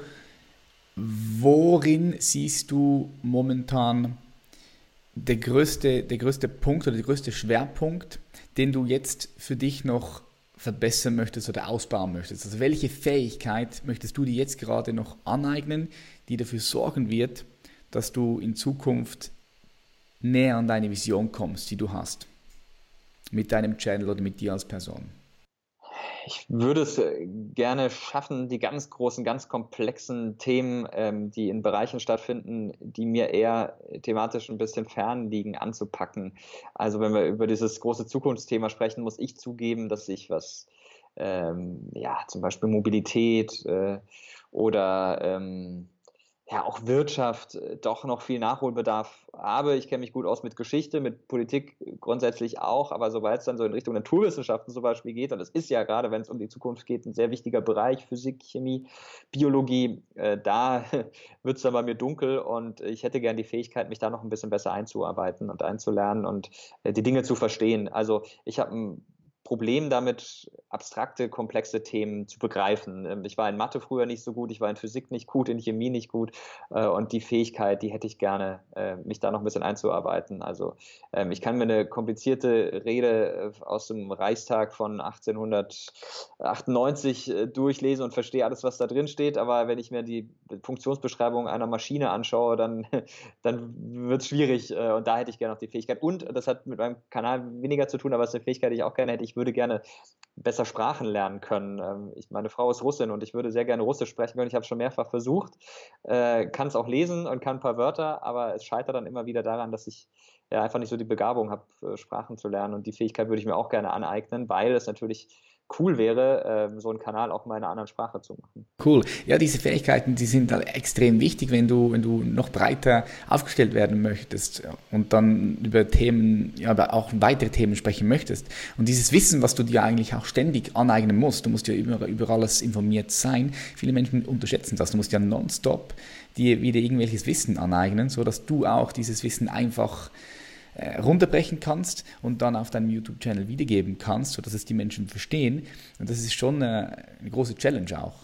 S1: Worin siehst du momentan der größte, der größte Punkt oder der größte Schwerpunkt, den du jetzt für dich noch verbessern möchtest oder ausbauen möchtest? Also welche Fähigkeit möchtest du dir jetzt gerade noch aneignen, die dafür sorgen wird, dass du in Zukunft näher an deine Vision kommst, die du hast? Mit deinem Channel oder mit dir als Person?
S2: Ich würde es äh, gerne schaffen, die ganz großen, ganz komplexen Themen, ähm, die in Bereichen stattfinden, die mir eher thematisch ein bisschen fern liegen, anzupacken. Also wenn wir über dieses große Zukunftsthema sprechen, muss ich zugeben, dass ich was, ähm, ja, zum Beispiel Mobilität äh, oder ähm, ja auch Wirtschaft äh, doch noch viel Nachholbedarf habe. Ich kenne mich gut aus mit Geschichte, mit Politik grundsätzlich auch, aber sobald es dann so in Richtung Naturwissenschaften zum Beispiel geht, und das ist ja gerade, wenn es um die Zukunft geht, ein sehr wichtiger Bereich, Physik, Chemie, Biologie, äh, da wird es dann bei mir dunkel und ich hätte gern die Fähigkeit, mich da noch ein bisschen besser einzuarbeiten und einzulernen und äh, die Dinge zu verstehen. Also ich habe ein Problem damit, abstrakte, komplexe Themen zu begreifen. Ähm, ich war in Mathe früher nicht so gut, ich war in Physik nicht gut, in Chemie nicht gut äh, und die Fähigkeit, die hätte ich gerne, äh, mich da noch ein bisschen einzuarbeiten. Also ähm, ich kann mir eine komplizierte Rede äh, aus dem Reichstag von 1898 durchlesen und verstehe alles, was da drin steht, aber wenn ich mir die Funktionsbeschreibung einer Maschine anschaue, dann, dann wird es schwierig und da hätte ich gerne noch die Fähigkeit. Und das hat mit meinem Kanal weniger zu tun, aber es ist eine Fähigkeit, die ich auch gerne hätte. Ich würde gerne besser Sprachen lernen können. Ähm, ich, meine Frau ist Russin und ich würde sehr gerne Russisch sprechen können. Ich habe schon mehrfach versucht, äh, kann es auch lesen und kann ein paar Wörter, aber es scheitert dann immer wieder daran, dass ich ja, einfach nicht so die Begabung habe, äh, Sprachen zu lernen. Und die Fähigkeit würde ich mir auch gerne aneignen, weil es natürlich cool wäre, ähm, so einen Kanal auch mal in einer anderen Sprache zu machen.
S1: Cool. Ja, diese Fähigkeiten, die sind halt extrem wichtig, wenn du, wenn du noch breiter aufgestellt werden möchtest und dann über Themen, ja, aber auch weitere Themen sprechen möchtest. Und dieses Wissen, was du dir eigentlich auch ständig aneignen musst, du musst ja über, über alles informiert sein. Viele Menschen unterschätzen das. Du musst ja nonstop dir wieder irgendwelches Wissen aneignen, sodass du auch dieses Wissen einfach äh, runterbrechen kannst und dann auf deinem YouTube-Channel wiedergeben kannst, sodass es die Menschen verstehen. Und das ist schon eine, eine große Challenge auch.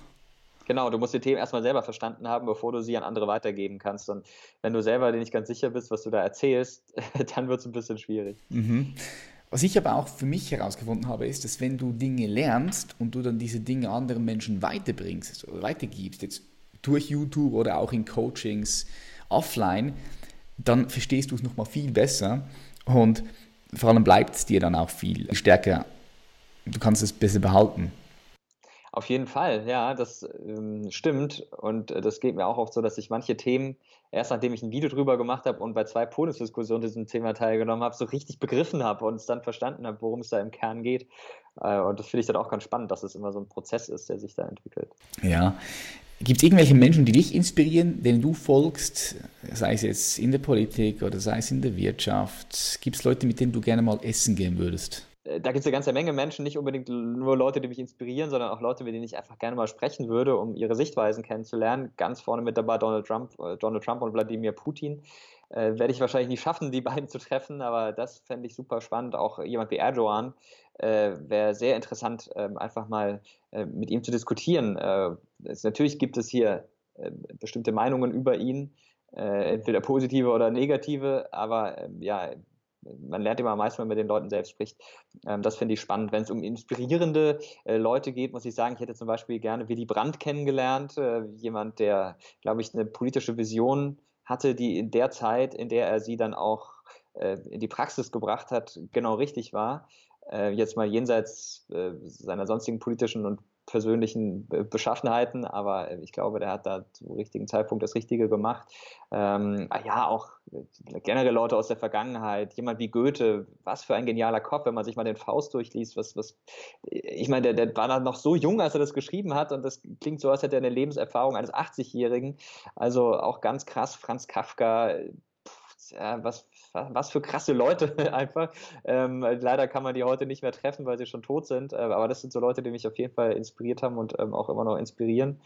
S2: Genau, du musst die Themen erstmal selber verstanden haben, bevor du sie an andere weitergeben kannst. Und wenn du selber dir nicht ganz sicher bist, was du da erzählst, dann wird es ein bisschen schwierig.
S1: Mhm. Was ich aber auch für mich herausgefunden habe, ist, dass wenn du Dinge lernst und du dann diese Dinge anderen Menschen weiterbringst oder weitergibst, jetzt durch YouTube oder auch in Coachings offline, dann verstehst du es nochmal viel besser und vor allem bleibt es dir dann auch viel stärker. Du kannst es besser behalten.
S2: Auf jeden Fall, ja, das ähm, stimmt. Und äh, das geht mir auch oft so, dass ich manche Themen, erst nachdem ich ein Video drüber gemacht habe und bei zwei Podiumsdiskussionen diesem Thema teilgenommen habe, so richtig begriffen habe und es dann verstanden habe, worum es da im Kern geht. Äh, und das finde ich dann auch ganz spannend, dass es immer so ein Prozess ist, der sich da entwickelt.
S1: Ja, Gibt es irgendwelche Menschen, die dich inspirieren, denen du folgst, sei es jetzt in der Politik oder sei es in der Wirtschaft? Gibt es Leute, mit denen du gerne mal essen gehen würdest?
S2: äh, da gibt es eine ganze Menge Menschen, nicht unbedingt nur Leute, die mich inspirieren, sondern auch Leute, mit denen ich einfach gerne mal sprechen würde, um ihre Sichtweisen kennenzulernen. Ganz vorne mit dabei Donald Trump, äh, Donald Trump und Wladimir Putin. Äh, werde ich wahrscheinlich nicht schaffen, die beiden zu treffen, aber das fände ich super spannend. Auch jemand wie Erdogan äh, wäre sehr interessant, äh, einfach mal äh, mit ihm zu diskutieren. Es, natürlich gibt es hier bestimmte Meinungen über ihn, entweder positive oder negative, aber ähm, ja, man lernt immer am meisten, wenn man mit den Leuten selbst spricht. Ähm, das finde ich spannend. Wenn es um inspirierende äh, Leute geht, muss ich sagen, ich hätte zum Beispiel gerne Willy Brandt kennengelernt, äh, jemand, der, glaube ich, eine politische Vision hatte, die in der Zeit, in der er sie dann auch äh, in die Praxis gebracht hat, genau richtig war. Äh, jetzt mal jenseits äh, seiner sonstigen politischen und persönlichen Beschaffenheiten, aber ich glaube, der hat da zum richtigen Zeitpunkt das Richtige gemacht. Ähm, ah ja, auch generell Leute aus der Vergangenheit, jemand wie Goethe, was für ein genialer Kopf, wenn man sich mal den Faust durchliest, was, was, ich meine, der, der war dann noch so jung, als er das geschrieben hat und das klingt so, als hätte er eine Lebenserfahrung eines 80-Jährigen, also auch ganz krass, Franz Kafka, was was für krasse Leute einfach. Ähm, leider kann man die heute nicht mehr treffen, weil sie schon tot sind. Äh, aber das sind so Leute, die mich auf jeden Fall inspiriert haben und ähm, auch immer noch inspirieren.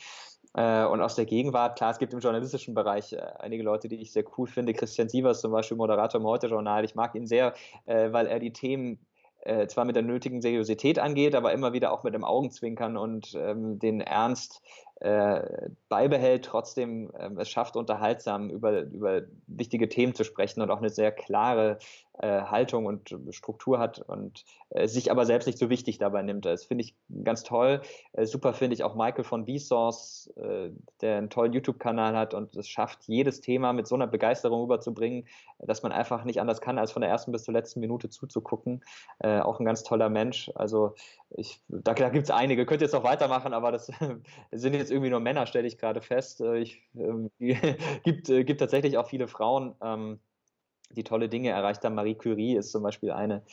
S2: Äh, und aus der Gegenwart, klar, es gibt im journalistischen Bereich äh, einige Leute, die ich sehr cool finde. Christian Sievers zum Beispiel, Moderator im Heute-Journal. Ich mag ihn sehr, äh, weil er die Themen äh, zwar mit der nötigen Seriosität angeht, aber immer wieder auch mit dem Augenzwinkern und ähm, den Ernst äh, beibehält, trotzdem äh, es schafft, unterhaltsam über, über wichtige Themen zu sprechen und auch eine sehr klare äh, Haltung und Struktur hat und äh, sich aber selbst nicht so wichtig dabei nimmt. Das finde ich ganz toll. Äh, super finde ich auch Michael von Vsauce, äh, der einen tollen YouTube-Kanal hat und es schafft, jedes Thema mit so einer Begeisterung rüberzubringen, dass man einfach nicht anders kann, als von der ersten bis zur letzten Minute zuzugucken. Äh, auch ein ganz toller Mensch. Also ich, da, da gibt es einige, könnt ihr jetzt noch weitermachen, aber das sind jetzt irgendwie nur Männer, stelle ich gerade fest. Ich, äh, gibt, äh, gibt tatsächlich auch viele Frauen. Ähm, die tolle Dinge erreicht haben. Marie Curie ist zum Beispiel eine,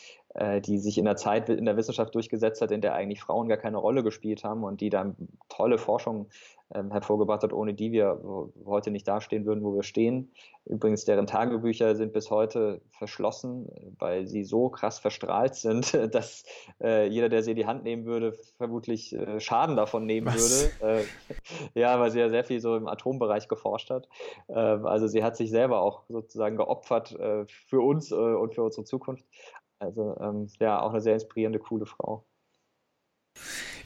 S2: die sich in der Zeit in der Wissenschaft durchgesetzt hat, in der eigentlich Frauen gar keine Rolle gespielt haben und die dann tolle Forschung ähm, hervorgebracht hat, ohne die wir heute nicht dastehen würden, wo wir stehen. Übrigens, deren Tagebücher sind bis heute verschlossen, weil sie so krass verstrahlt sind, dass äh, jeder, der sie in die Hand nehmen würde, vermutlich äh, Schaden davon nehmen Was? würde. Äh, ja, weil sie ja sehr viel so im Atombereich geforscht hat. Ähm, also sie hat sich selber auch sozusagen geopfert äh, für uns äh, und für unsere Zukunft. Also ähm, ja, auch eine sehr inspirierende, coole Frau.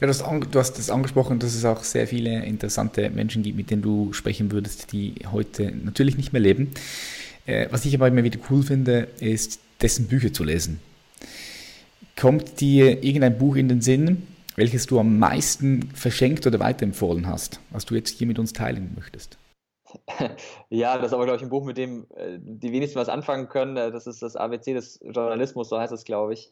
S1: Ja, du hast, du hast das angesprochen, dass es auch sehr viele interessante Menschen gibt, mit denen du sprechen würdest, die heute natürlich nicht mehr leben. Äh, was ich aber immer wieder cool finde, ist, dessen Bücher zu lesen. Kommt dir irgendein Buch in den Sinn, welches du am meisten verschenkt oder weiterempfohlen hast, was du jetzt hier mit uns teilen möchtest?
S2: Ja, das ist aber, glaube ich, ein Buch, mit dem äh, die wenigsten was anfangen können. Äh, das ist das ABC des Journalismus, so heißt es, glaube ich.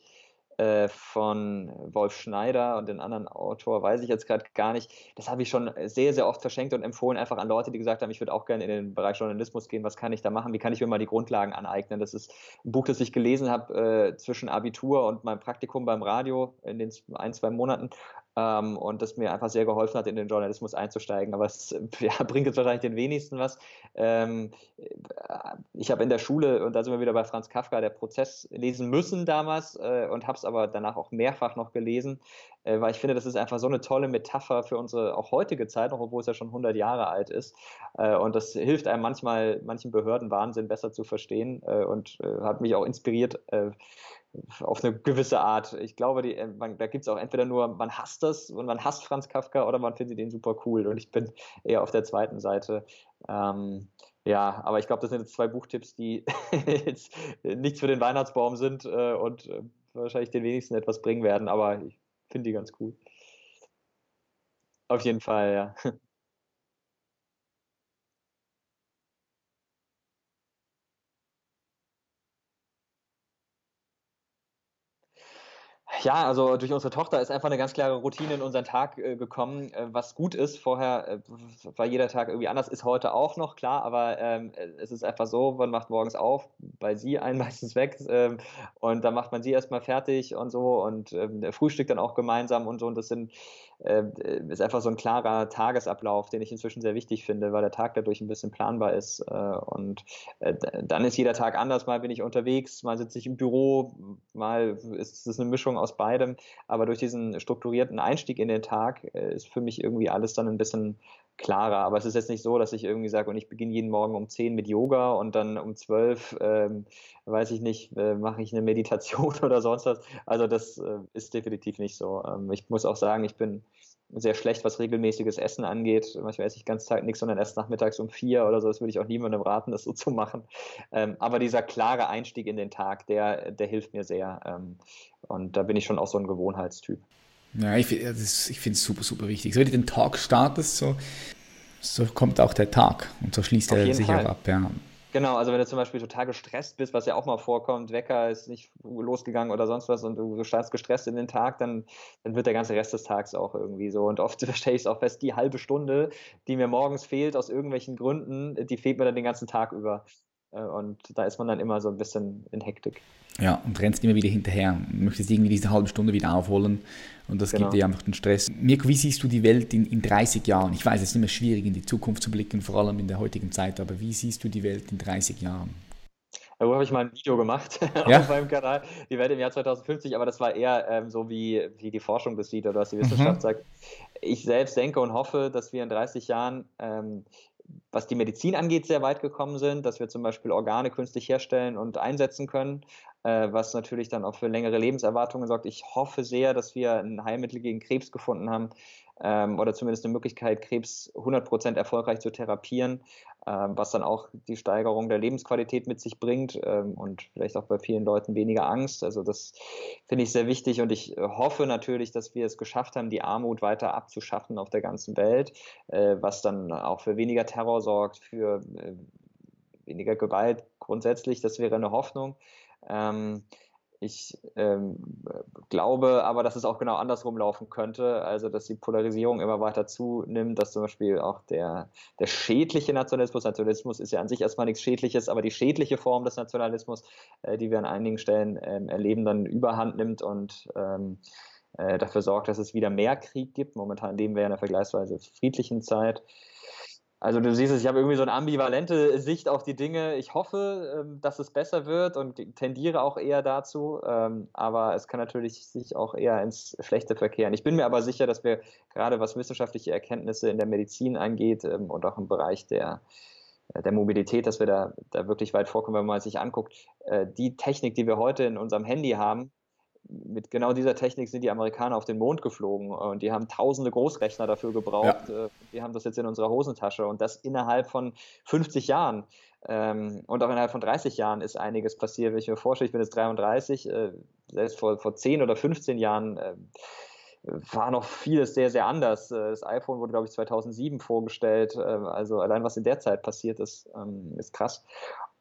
S2: Äh, von Wolf Schneider und den anderen Autor, weiß ich jetzt gerade gar nicht. Das habe ich schon sehr, sehr oft verschenkt und empfohlen, einfach an Leute, die gesagt haben, ich würde auch gerne in den Bereich Journalismus gehen. Was kann ich da machen? Wie kann ich mir mal die Grundlagen aneignen? Das ist ein Buch, das ich gelesen habe äh, zwischen Abitur und meinem Praktikum beim Radio in den ein, zwei Monaten ähm, und das mir einfach sehr geholfen hat, in den Journalismus einzusteigen. Aber es ja, bringt jetzt wahrscheinlich den wenigsten was. Ähm, ich habe in der Schule, und da sind wir wieder bei Franz Kafka, der Prozess lesen müssen damals äh, und habe es aber danach auch mehrfach noch gelesen, äh, weil ich finde, das ist einfach so eine tolle Metapher für unsere auch heutige Zeit, noch obwohl es ja schon 100 Jahre alt ist. Äh, und das hilft einem manchmal, manchen Behörden Wahnsinn besser zu verstehen äh, und äh, hat mich auch inspiriert äh, auf eine gewisse Art. Ich glaube, die, man, da gibt es auch entweder nur, man hasst das und man hasst Franz Kafka oder man findet ihn super cool. Und ich bin eher auf der zweiten Seite. Ähm, ja, aber ich glaube, das sind jetzt zwei Buchtipps, die jetzt nichts für den Weihnachtsbaum sind äh, und äh, wahrscheinlich den wenigsten etwas bringen werden, aber ich finde die ganz cool. Auf jeden Fall, ja. Ja, also durch unsere Tochter ist einfach eine ganz klare Routine in unseren Tag äh, gekommen, äh, was gut ist. Vorher äh, war jeder Tag irgendwie anders, ist heute auch noch klar, aber ähm, es ist einfach so, man macht morgens auf, bei sie ein meistens weg ähm, und da macht man sie erstmal fertig und so und ähm, Frühstück dann auch gemeinsam und so und das sind äh, ist einfach so ein klarer Tagesablauf, den ich inzwischen sehr wichtig finde, weil der Tag dadurch ein bisschen planbar ist äh, und äh, dann ist jeder Tag anders, mal bin ich unterwegs, mal sitze ich im Büro, mal ist es eine Mischung aus beidem, aber durch diesen strukturierten Einstieg in den Tag äh, ist für mich irgendwie alles dann ein bisschen klarer. Aber es ist jetzt nicht so, dass ich irgendwie sage, und ich beginne jeden Morgen um 10 mit Yoga und dann um 12, ähm, weiß ich nicht, äh, mache ich eine Meditation oder sonst was. Also das äh, ist definitiv nicht so. Ähm, ich muss auch sagen, ich bin sehr schlecht, was regelmäßiges Essen angeht. Manchmal esse ich ganz Tag nichts, sondern erst nachmittags um vier oder so. Das würde ich auch niemandem raten, das so zu machen. Ähm, aber dieser klare Einstieg in den Tag, der, der hilft mir sehr. Ähm, und da bin ich schon auch so ein Gewohnheitstyp.
S1: Ja, ich, ich finde es super, super wichtig. So, wenn du den Tag startest, so, so kommt auch der Tag und so schließt er sich auch ab. Ja.
S2: Genau, also wenn du zum Beispiel total gestresst bist, was ja auch mal vorkommt, Wecker ist nicht losgegangen oder sonst was und du, startest gestresst in den Tag, dann, dann wird der ganze Rest des Tags auch irgendwie so. Und oft stelle ich es auch fest, die halbe Stunde, die mir morgens fehlt, aus irgendwelchen Gründen, die fehlt mir dann den ganzen Tag über. Äh, und da ist man dann immer so ein bisschen in Hektik.
S1: Ja, und rennst immer wieder hinterher und möchtest irgendwie diese halbe Stunde wieder aufholen und das genau. gibt dir einfach den Stress. Mirko, wie siehst du die Welt in, in 30 Jahren? Ich weiß, es ist immer schwierig, in die Zukunft zu blicken, vor allem in der heutigen Zeit, aber wie siehst du die Welt in 30 Jahren?
S2: Darüber habe ich mal ein Video gemacht ja? auf meinem Kanal, die Welt im Jahr 2050, aber das war eher ähm, so, wie, wie die Forschung das sieht oder was die Wissenschaft mhm. sagt. Ich selbst denke und hoffe, dass wir in 30 Jahren ähm, was die Medizin angeht, sehr weit gekommen sind, dass wir zum Beispiel Organe künstlich herstellen und einsetzen können, äh, was natürlich dann auch für längere Lebenserwartungen sorgt. Ich hoffe sehr, dass wir ein Heilmittel gegen Krebs gefunden haben ähm, oder zumindest eine Möglichkeit, Krebs 100% erfolgreich zu therapieren, ähm, was dann auch die Steigerung der Lebensqualität mit sich bringt ähm, und vielleicht auch bei vielen Leuten weniger Angst. Also das finde ich sehr wichtig und ich hoffe natürlich, dass wir es geschafft haben, die Armut weiter abzuschaffen auf der ganzen Welt, äh, was dann auch für weniger Terror sorgt, für äh, weniger Gewalt grundsätzlich. Das wäre eine Hoffnung. Ähm, ich ähm, glaube aber, dass es auch genau andersrum laufen könnte, also dass die Polarisierung immer weiter zunimmt, dass zum Beispiel auch der, der schädliche Nationalismus, Nationalismus ist ja an sich erstmal nichts Schädliches, aber die schädliche Form des Nationalismus, äh, die wir an einigen Stellen ähm, erleben, dann überhand nimmt und ähm, äh, dafür sorgt, dass es wieder mehr Krieg gibt. Momentan leben wir ja in einer vergleichsweise friedlichen Zeit. Also du siehst es, ich habe irgendwie so eine ambivalente Sicht auf die Dinge. Ich hoffe, ähm, dass es besser wird und tendiere auch eher dazu, ähm, aber es kann natürlich sich auch eher ins Schlechte verkehren. Ich bin mir aber sicher, dass wir gerade was wissenschaftliche Erkenntnisse in der Medizin angeht ähm, und auch im Bereich der, äh, der Mobilität, dass wir da, da wirklich weit vorkommen, wenn man sich anguckt, äh, die Technik, die wir heute in unserem Handy haben, mit genau dieser Technik sind die Amerikaner auf den Mond geflogen und die haben tausende Großrechner dafür gebraucht. Ja. Äh, wir haben das jetzt in unserer Hosentasche und das innerhalb von 50 Jahren. Ähm, und auch innerhalb von 30 Jahren ist einiges passiert. Wenn ich mir vorstelle, ich bin jetzt 33, äh, selbst vor, vor 10 oder 15 Jahren äh, war noch vieles sehr, sehr anders. Das iPhone wurde, glaube ich, 2007 vorgestellt. Also allein was in der Zeit passiert ist, ähm, ist krass.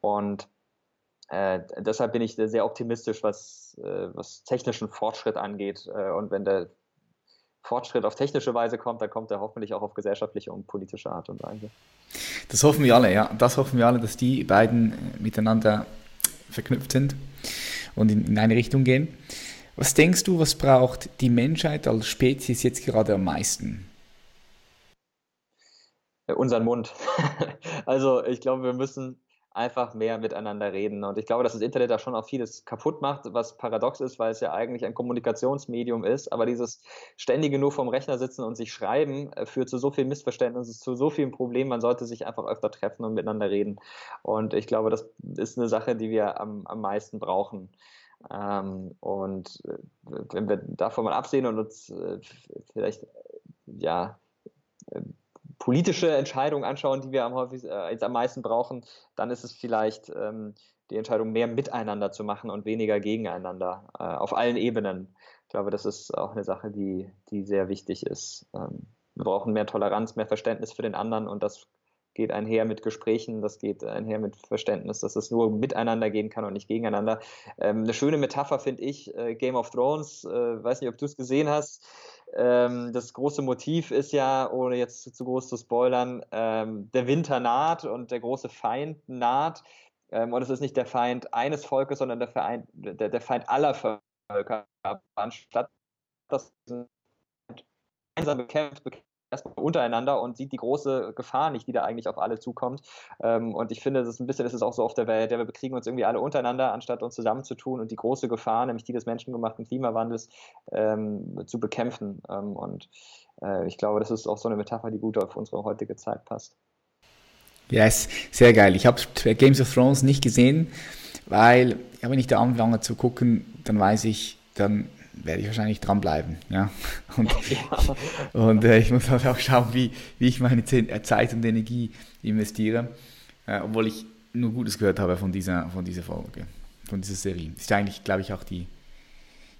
S2: Und äh, deshalb bin ich sehr optimistisch, was, äh, was technischen Fortschritt angeht. Äh, und wenn der Fortschritt auf technische Weise kommt, dann kommt er hoffentlich auch auf gesellschaftliche und politische Art und Weise.
S1: Das hoffen wir alle, ja. Das hoffen wir alle, dass die beiden äh, miteinander verknüpft sind und in, in eine Richtung gehen. Was denkst du, was braucht die Menschheit als Spezies jetzt gerade am meisten?
S2: Unseren Mund. also ich glaube, wir müssen einfach mehr miteinander reden. Und ich glaube, dass das Internet da schon auch vieles kaputt macht, was paradox ist, weil es ja eigentlich ein Kommunikationsmedium ist. Aber dieses ständige nur vorm Rechner sitzen und sich schreiben äh, führt zu so vielen Missverständnissen, zu so vielen Problemen. Man sollte sich einfach öfter treffen und miteinander reden. Und ich glaube, das ist eine Sache, die wir am, am meisten brauchen. Ähm, und äh, wenn wir davon mal absehen und uns äh, vielleicht ja politische Entscheidungen anschauen, die wir am, häufig, äh, jetzt am meisten brauchen, dann ist es vielleicht ähm, die Entscheidung, mehr miteinander zu machen und weniger gegeneinander äh, auf allen Ebenen. Ich glaube, das ist auch eine Sache, die, die sehr wichtig ist. Ähm, wir brauchen mehr Toleranz, mehr Verständnis für den anderen und das geht einher mit Gesprächen, das geht einher mit Verständnis, dass es nur miteinander gehen kann und nicht gegeneinander. Ähm, eine schöne Metapher finde ich, äh, Game of Thrones, äh, weiß nicht, ob du es gesehen hast, ähm, das große Motiv ist ja, ohne jetzt zu, groß zu spoilern, ähm, der Winter naht und der große Feind naht. Ähm, und es ist nicht der Feind eines Volkes, sondern der, Verein, der, der Feind aller Völker. Anstatt dass gemeinsam bekämpft, bekämpft erstmal untereinander und sieht die große Gefahr nicht, die da eigentlich auf alle zukommt. Ähm, und ich finde, das ist ein bisschen, das ist auch so auf der Welt, ja, wir bekriegen uns irgendwie alle untereinander, anstatt uns zusammenzutun und die große Gefahr, nämlich die des menschengemachten Klimawandels, ähm, zu bekämpfen. Ähm, und äh, ich glaube, das ist auch so eine Metapher, die gut auf unsere heutige Zeit passt.
S1: Yes, sehr geil. Ich habe Games of Thrones nicht gesehen, weil ja, wenn ich da anfange zu gucken, dann weiß ich, dann werde ich wahrscheinlich dranbleiben. Ja? Und, ja. und äh, ich muss halt auch schauen, wie, wie ich meine äh, Zeit und Energie investiere, äh, obwohl ich nur Gutes gehört habe von dieser, von dieser Folge, von dieser Serie. Ist eigentlich, glaube ich, auch die,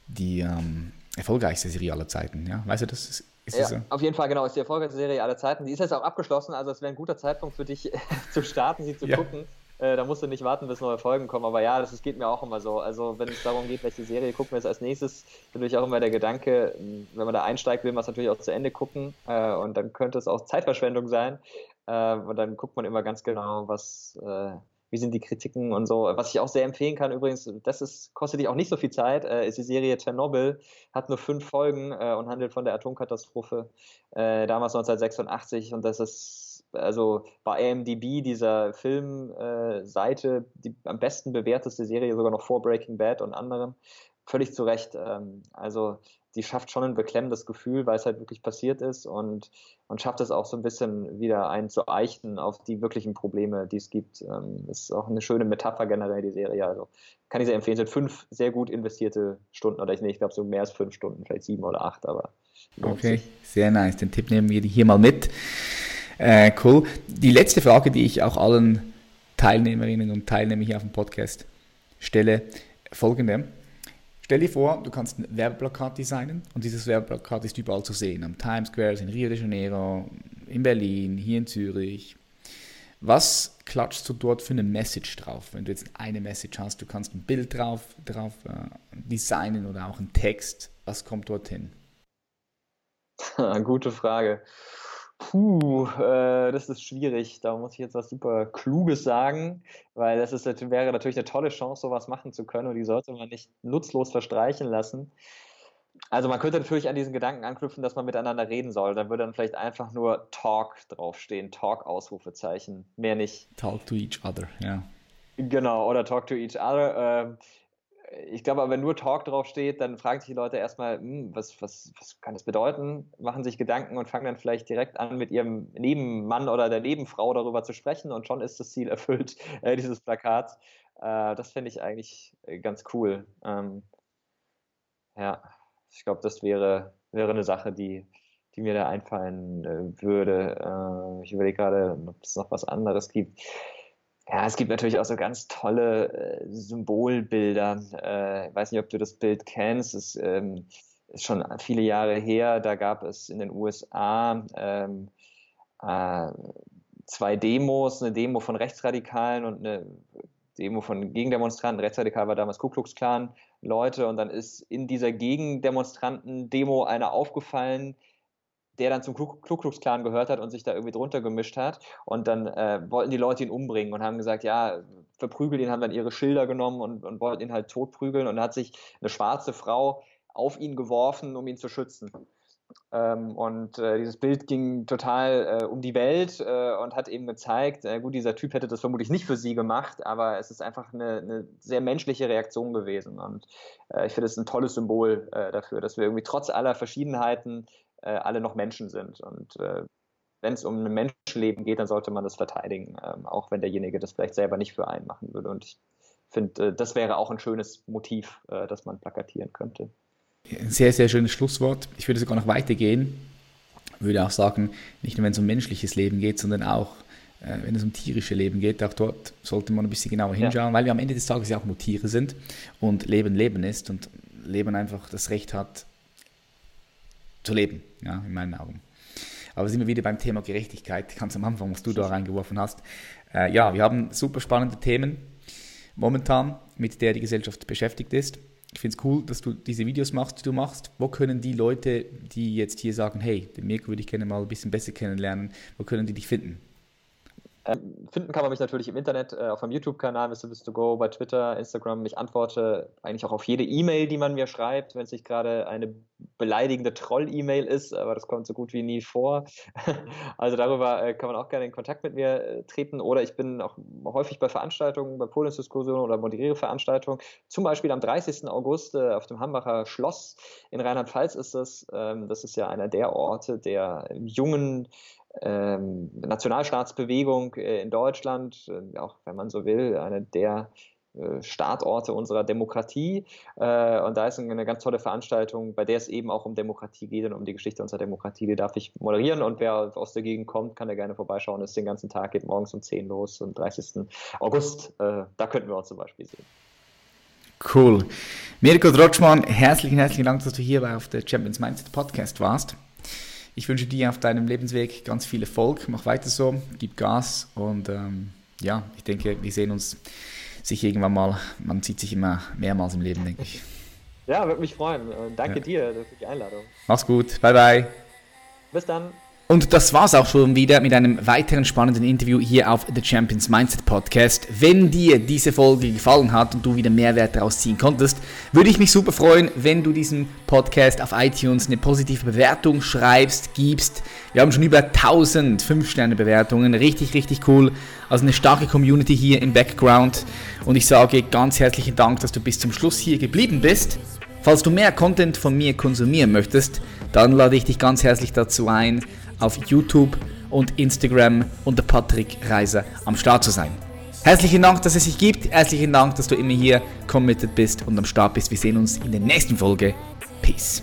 S1: die ähm, erfolgreichste Serie aller Zeiten. Ja? Weißt du das? Ist,
S2: ist ja, so? Auf jeden Fall, genau, ist die erfolgreichste Serie aller Zeiten. Die ist jetzt auch abgeschlossen, also es wäre ein guter Zeitpunkt für dich zu starten, sie zu ja. gucken. Äh, da musst du nicht warten, bis neue Folgen kommen. Aber ja, das, das geht mir auch immer so. Also wenn es darum geht, welche Serie gucken wir jetzt als nächstes, natürlich auch immer der Gedanke, wenn man da einsteigt, will man es natürlich auch zu Ende gucken. Äh, und dann könnte es auch Zeitverschwendung sein. Äh, und dann guckt man immer ganz genau, was äh, wie sind die Kritiken und so. Was ich auch sehr empfehlen kann, übrigens, das ist, kostet dich auch nicht so viel Zeit, äh, ist die Serie Tschernobyl, hat nur fünf Folgen äh, und handelt von der Atomkatastrophe äh, damals 1986 und das ist also bei AMDB, dieser Filmseite, äh, die am besten bewerteste Serie, sogar noch vor Breaking Bad und anderen, völlig zu Recht. Ähm, also die schafft schon ein beklemmendes Gefühl, weil es halt wirklich passiert ist und, und schafft es auch so ein bisschen wieder einzueichen auf die wirklichen Probleme, die es gibt. Ähm, ist auch eine schöne Metapher generell, die Serie. Also kann ich sehr empfehlen. Es sind fünf sehr gut investierte Stunden oder ich, nee, ich glaube so mehr als fünf Stunden, vielleicht sieben oder acht, aber.
S1: Okay, sehr nice. Den Tipp nehmen wir hier mal mit. Äh, cool. Die letzte Frage, die ich auch allen Teilnehmerinnen und Teilnehmern hier auf dem Podcast stelle, folgende. Stell dir vor, du kannst ein Werbeplakat designen und dieses Werbeplakat ist überall zu sehen. Am Times Square, in Rio de Janeiro, in Berlin, hier in Zürich. Was klatschst du dort für eine Message drauf? Wenn du jetzt eine Message hast, du kannst ein Bild drauf, drauf äh, designen oder auch einen Text. Was kommt dorthin?
S2: Gute Frage. Puh, äh, das ist schwierig. Da muss ich jetzt was super Kluges sagen, weil das ist, wäre natürlich eine tolle Chance, sowas machen zu können und die sollte man nicht nutzlos verstreichen lassen. Also man könnte natürlich an diesen Gedanken anknüpfen, dass man miteinander reden soll. Dann würde dann vielleicht einfach nur Talk draufstehen, Talk-Ausrufezeichen, mehr nicht.
S1: Talk to each other, ja.
S2: Genau, oder Talk to each other. Ähm, ich glaube aber, wenn nur Talk drauf steht, dann fragen sich die Leute erstmal, hm, was, was, was kann das bedeuten? Machen sich Gedanken und fangen dann vielleicht direkt an, mit ihrem Nebenmann oder der Nebenfrau darüber zu sprechen und schon ist das Ziel erfüllt, äh, dieses Plakats. Äh, das finde ich eigentlich äh, ganz cool. Ähm, ja, ich glaube, das wäre, wäre eine Sache, die, die mir da einfallen äh, würde. Äh, ich überlege gerade, ob es noch was anderes gibt. Ja, es gibt natürlich auch so ganz tolle äh, Symbolbilder. Äh, ich weiß nicht, ob du das Bild kennst. Es ähm, ist schon viele Jahre her. Da gab es in den USA ähm, äh, zwei Demos, eine Demo von Rechtsradikalen und eine Demo von Gegendemonstranten. Rechtsradikal war damals Ku Klux Klan Leute und dann ist in dieser Gegendemonstranten-Demo einer aufgefallen, der dann zum Ku Klux Klan gehört hat und sich da irgendwie drunter gemischt hat. Und dann äh, wollten die Leute ihn umbringen und haben gesagt, ja, verprügelt ihn, haben dann ihre Schilder genommen und, und wollten ihn halt totprügeln. Und dann hat sich eine schwarze Frau auf ihn geworfen, um ihn zu schützen. Ähm, und äh, dieses Bild ging total äh, um die Welt äh, und hat eben gezeigt, gut, dieser Typ hätte das vermutlich nicht für sie gemacht, aber es ist einfach eine, eine sehr menschliche Reaktion gewesen. Und äh, ich finde es ein tolles Symbol äh, dafür, dass wir irgendwie trotz aller Verschiedenheiten äh, alle noch Menschen sind. Und äh, wenn es um ein Menschenleben geht, dann sollte man das verteidigen, ähm, auch wenn derjenige das vielleicht selber nicht für einen machen würde. Und ich finde, äh, das wäre auch ein schönes Motiv, äh, das man plakatieren könnte.
S1: Ein sehr, sehr schönes Schlusswort. Ich würde sogar noch weitergehen. Ich würde auch sagen, nicht nur wenn es um menschliches Leben geht, sondern auch äh, wenn es um tierische Leben geht, auch dort sollte man ein bisschen genauer hinschauen, ja. weil wir am Ende des Tages ja auch nur Tiere sind und Leben Leben ist und Leben einfach das Recht hat, zu leben, ja, in meinen Augen. Aber sind wir wieder beim Thema Gerechtigkeit, ganz am Anfang, was du da reingeworfen hast. Äh, ja, wir haben super spannende Themen momentan, mit der die Gesellschaft beschäftigt ist. Ich finde es cool, dass du diese Videos machst, die du machst. Wo können die Leute, die jetzt hier sagen, hey, den Mirko würde ich gerne mal ein bisschen besser kennenlernen, wo können die dich finden?
S2: Ähm, finden kann man mich natürlich im Internet, äh, auf meinem YouTube-Kanal Mr. Bist to Go, bei Twitter, Instagram. Ich antworte eigentlich auch auf jede E-Mail, die man mir schreibt, wenn es nicht gerade eine beleidigende Troll-E-Mail ist, aber das kommt so gut wie nie vor. also darüber äh, kann man auch gerne in Kontakt mit mir äh, treten oder ich bin auch häufig bei Veranstaltungen, bei Podiumsdiskussionen oder moderiere Veranstaltungen. Zum Beispiel am 30. August äh, auf dem Hambacher Schloss in Rheinland-Pfalz ist das. Ähm, das ist ja einer der Orte der jungen ähm, Nationalstaatsbewegung äh, in Deutschland, äh, auch wenn man so will, eine der äh, Startorte unserer Demokratie. Äh, und da ist eine ganz tolle Veranstaltung, bei der es eben auch um Demokratie geht und um die Geschichte unserer Demokratie. Die darf ich moderieren und wer aus der Gegend kommt, kann da gerne vorbeischauen. Es ist den ganzen Tag, geht morgens um 10 los, am 30. August. Äh, da könnten wir uns zum Beispiel sehen.
S1: Cool. Mirko Drotschmann, herzlichen, herzlichen Dank, dass du hier auf der Champions Mindset Podcast warst. Ich wünsche dir auf deinem Lebensweg ganz viel Erfolg. Mach weiter so, gib Gas und ähm, ja, ich denke, wir sehen uns sich irgendwann mal. Man sieht sich immer mehrmals im Leben, denke ich.
S2: Ja, würde mich freuen. Danke ja. dir für die Einladung.
S1: Mach's gut. Bye, bye.
S2: Bis dann.
S1: Und das war's auch schon wieder mit einem weiteren spannenden Interview hier auf The Champions Mindset Podcast. Wenn dir diese Folge gefallen hat und du wieder Mehrwert daraus ziehen konntest, würde ich mich super freuen, wenn du diesem Podcast auf iTunes eine positive Bewertung schreibst, gibst. Wir haben schon über 1000 5-Sterne-Bewertungen. Richtig, richtig cool. Also eine starke Community hier im Background. Und ich sage ganz herzlichen Dank, dass du bis zum Schluss hier geblieben bist. Falls du mehr Content von mir konsumieren möchtest, dann lade ich dich ganz herzlich dazu ein, auf YouTube und Instagram unter Patrick Reiser am Start zu sein. Herzlichen Dank, dass es sich gibt. Herzlichen Dank, dass du immer hier committed bist und am Start bist. Wir sehen uns in der nächsten Folge. Peace.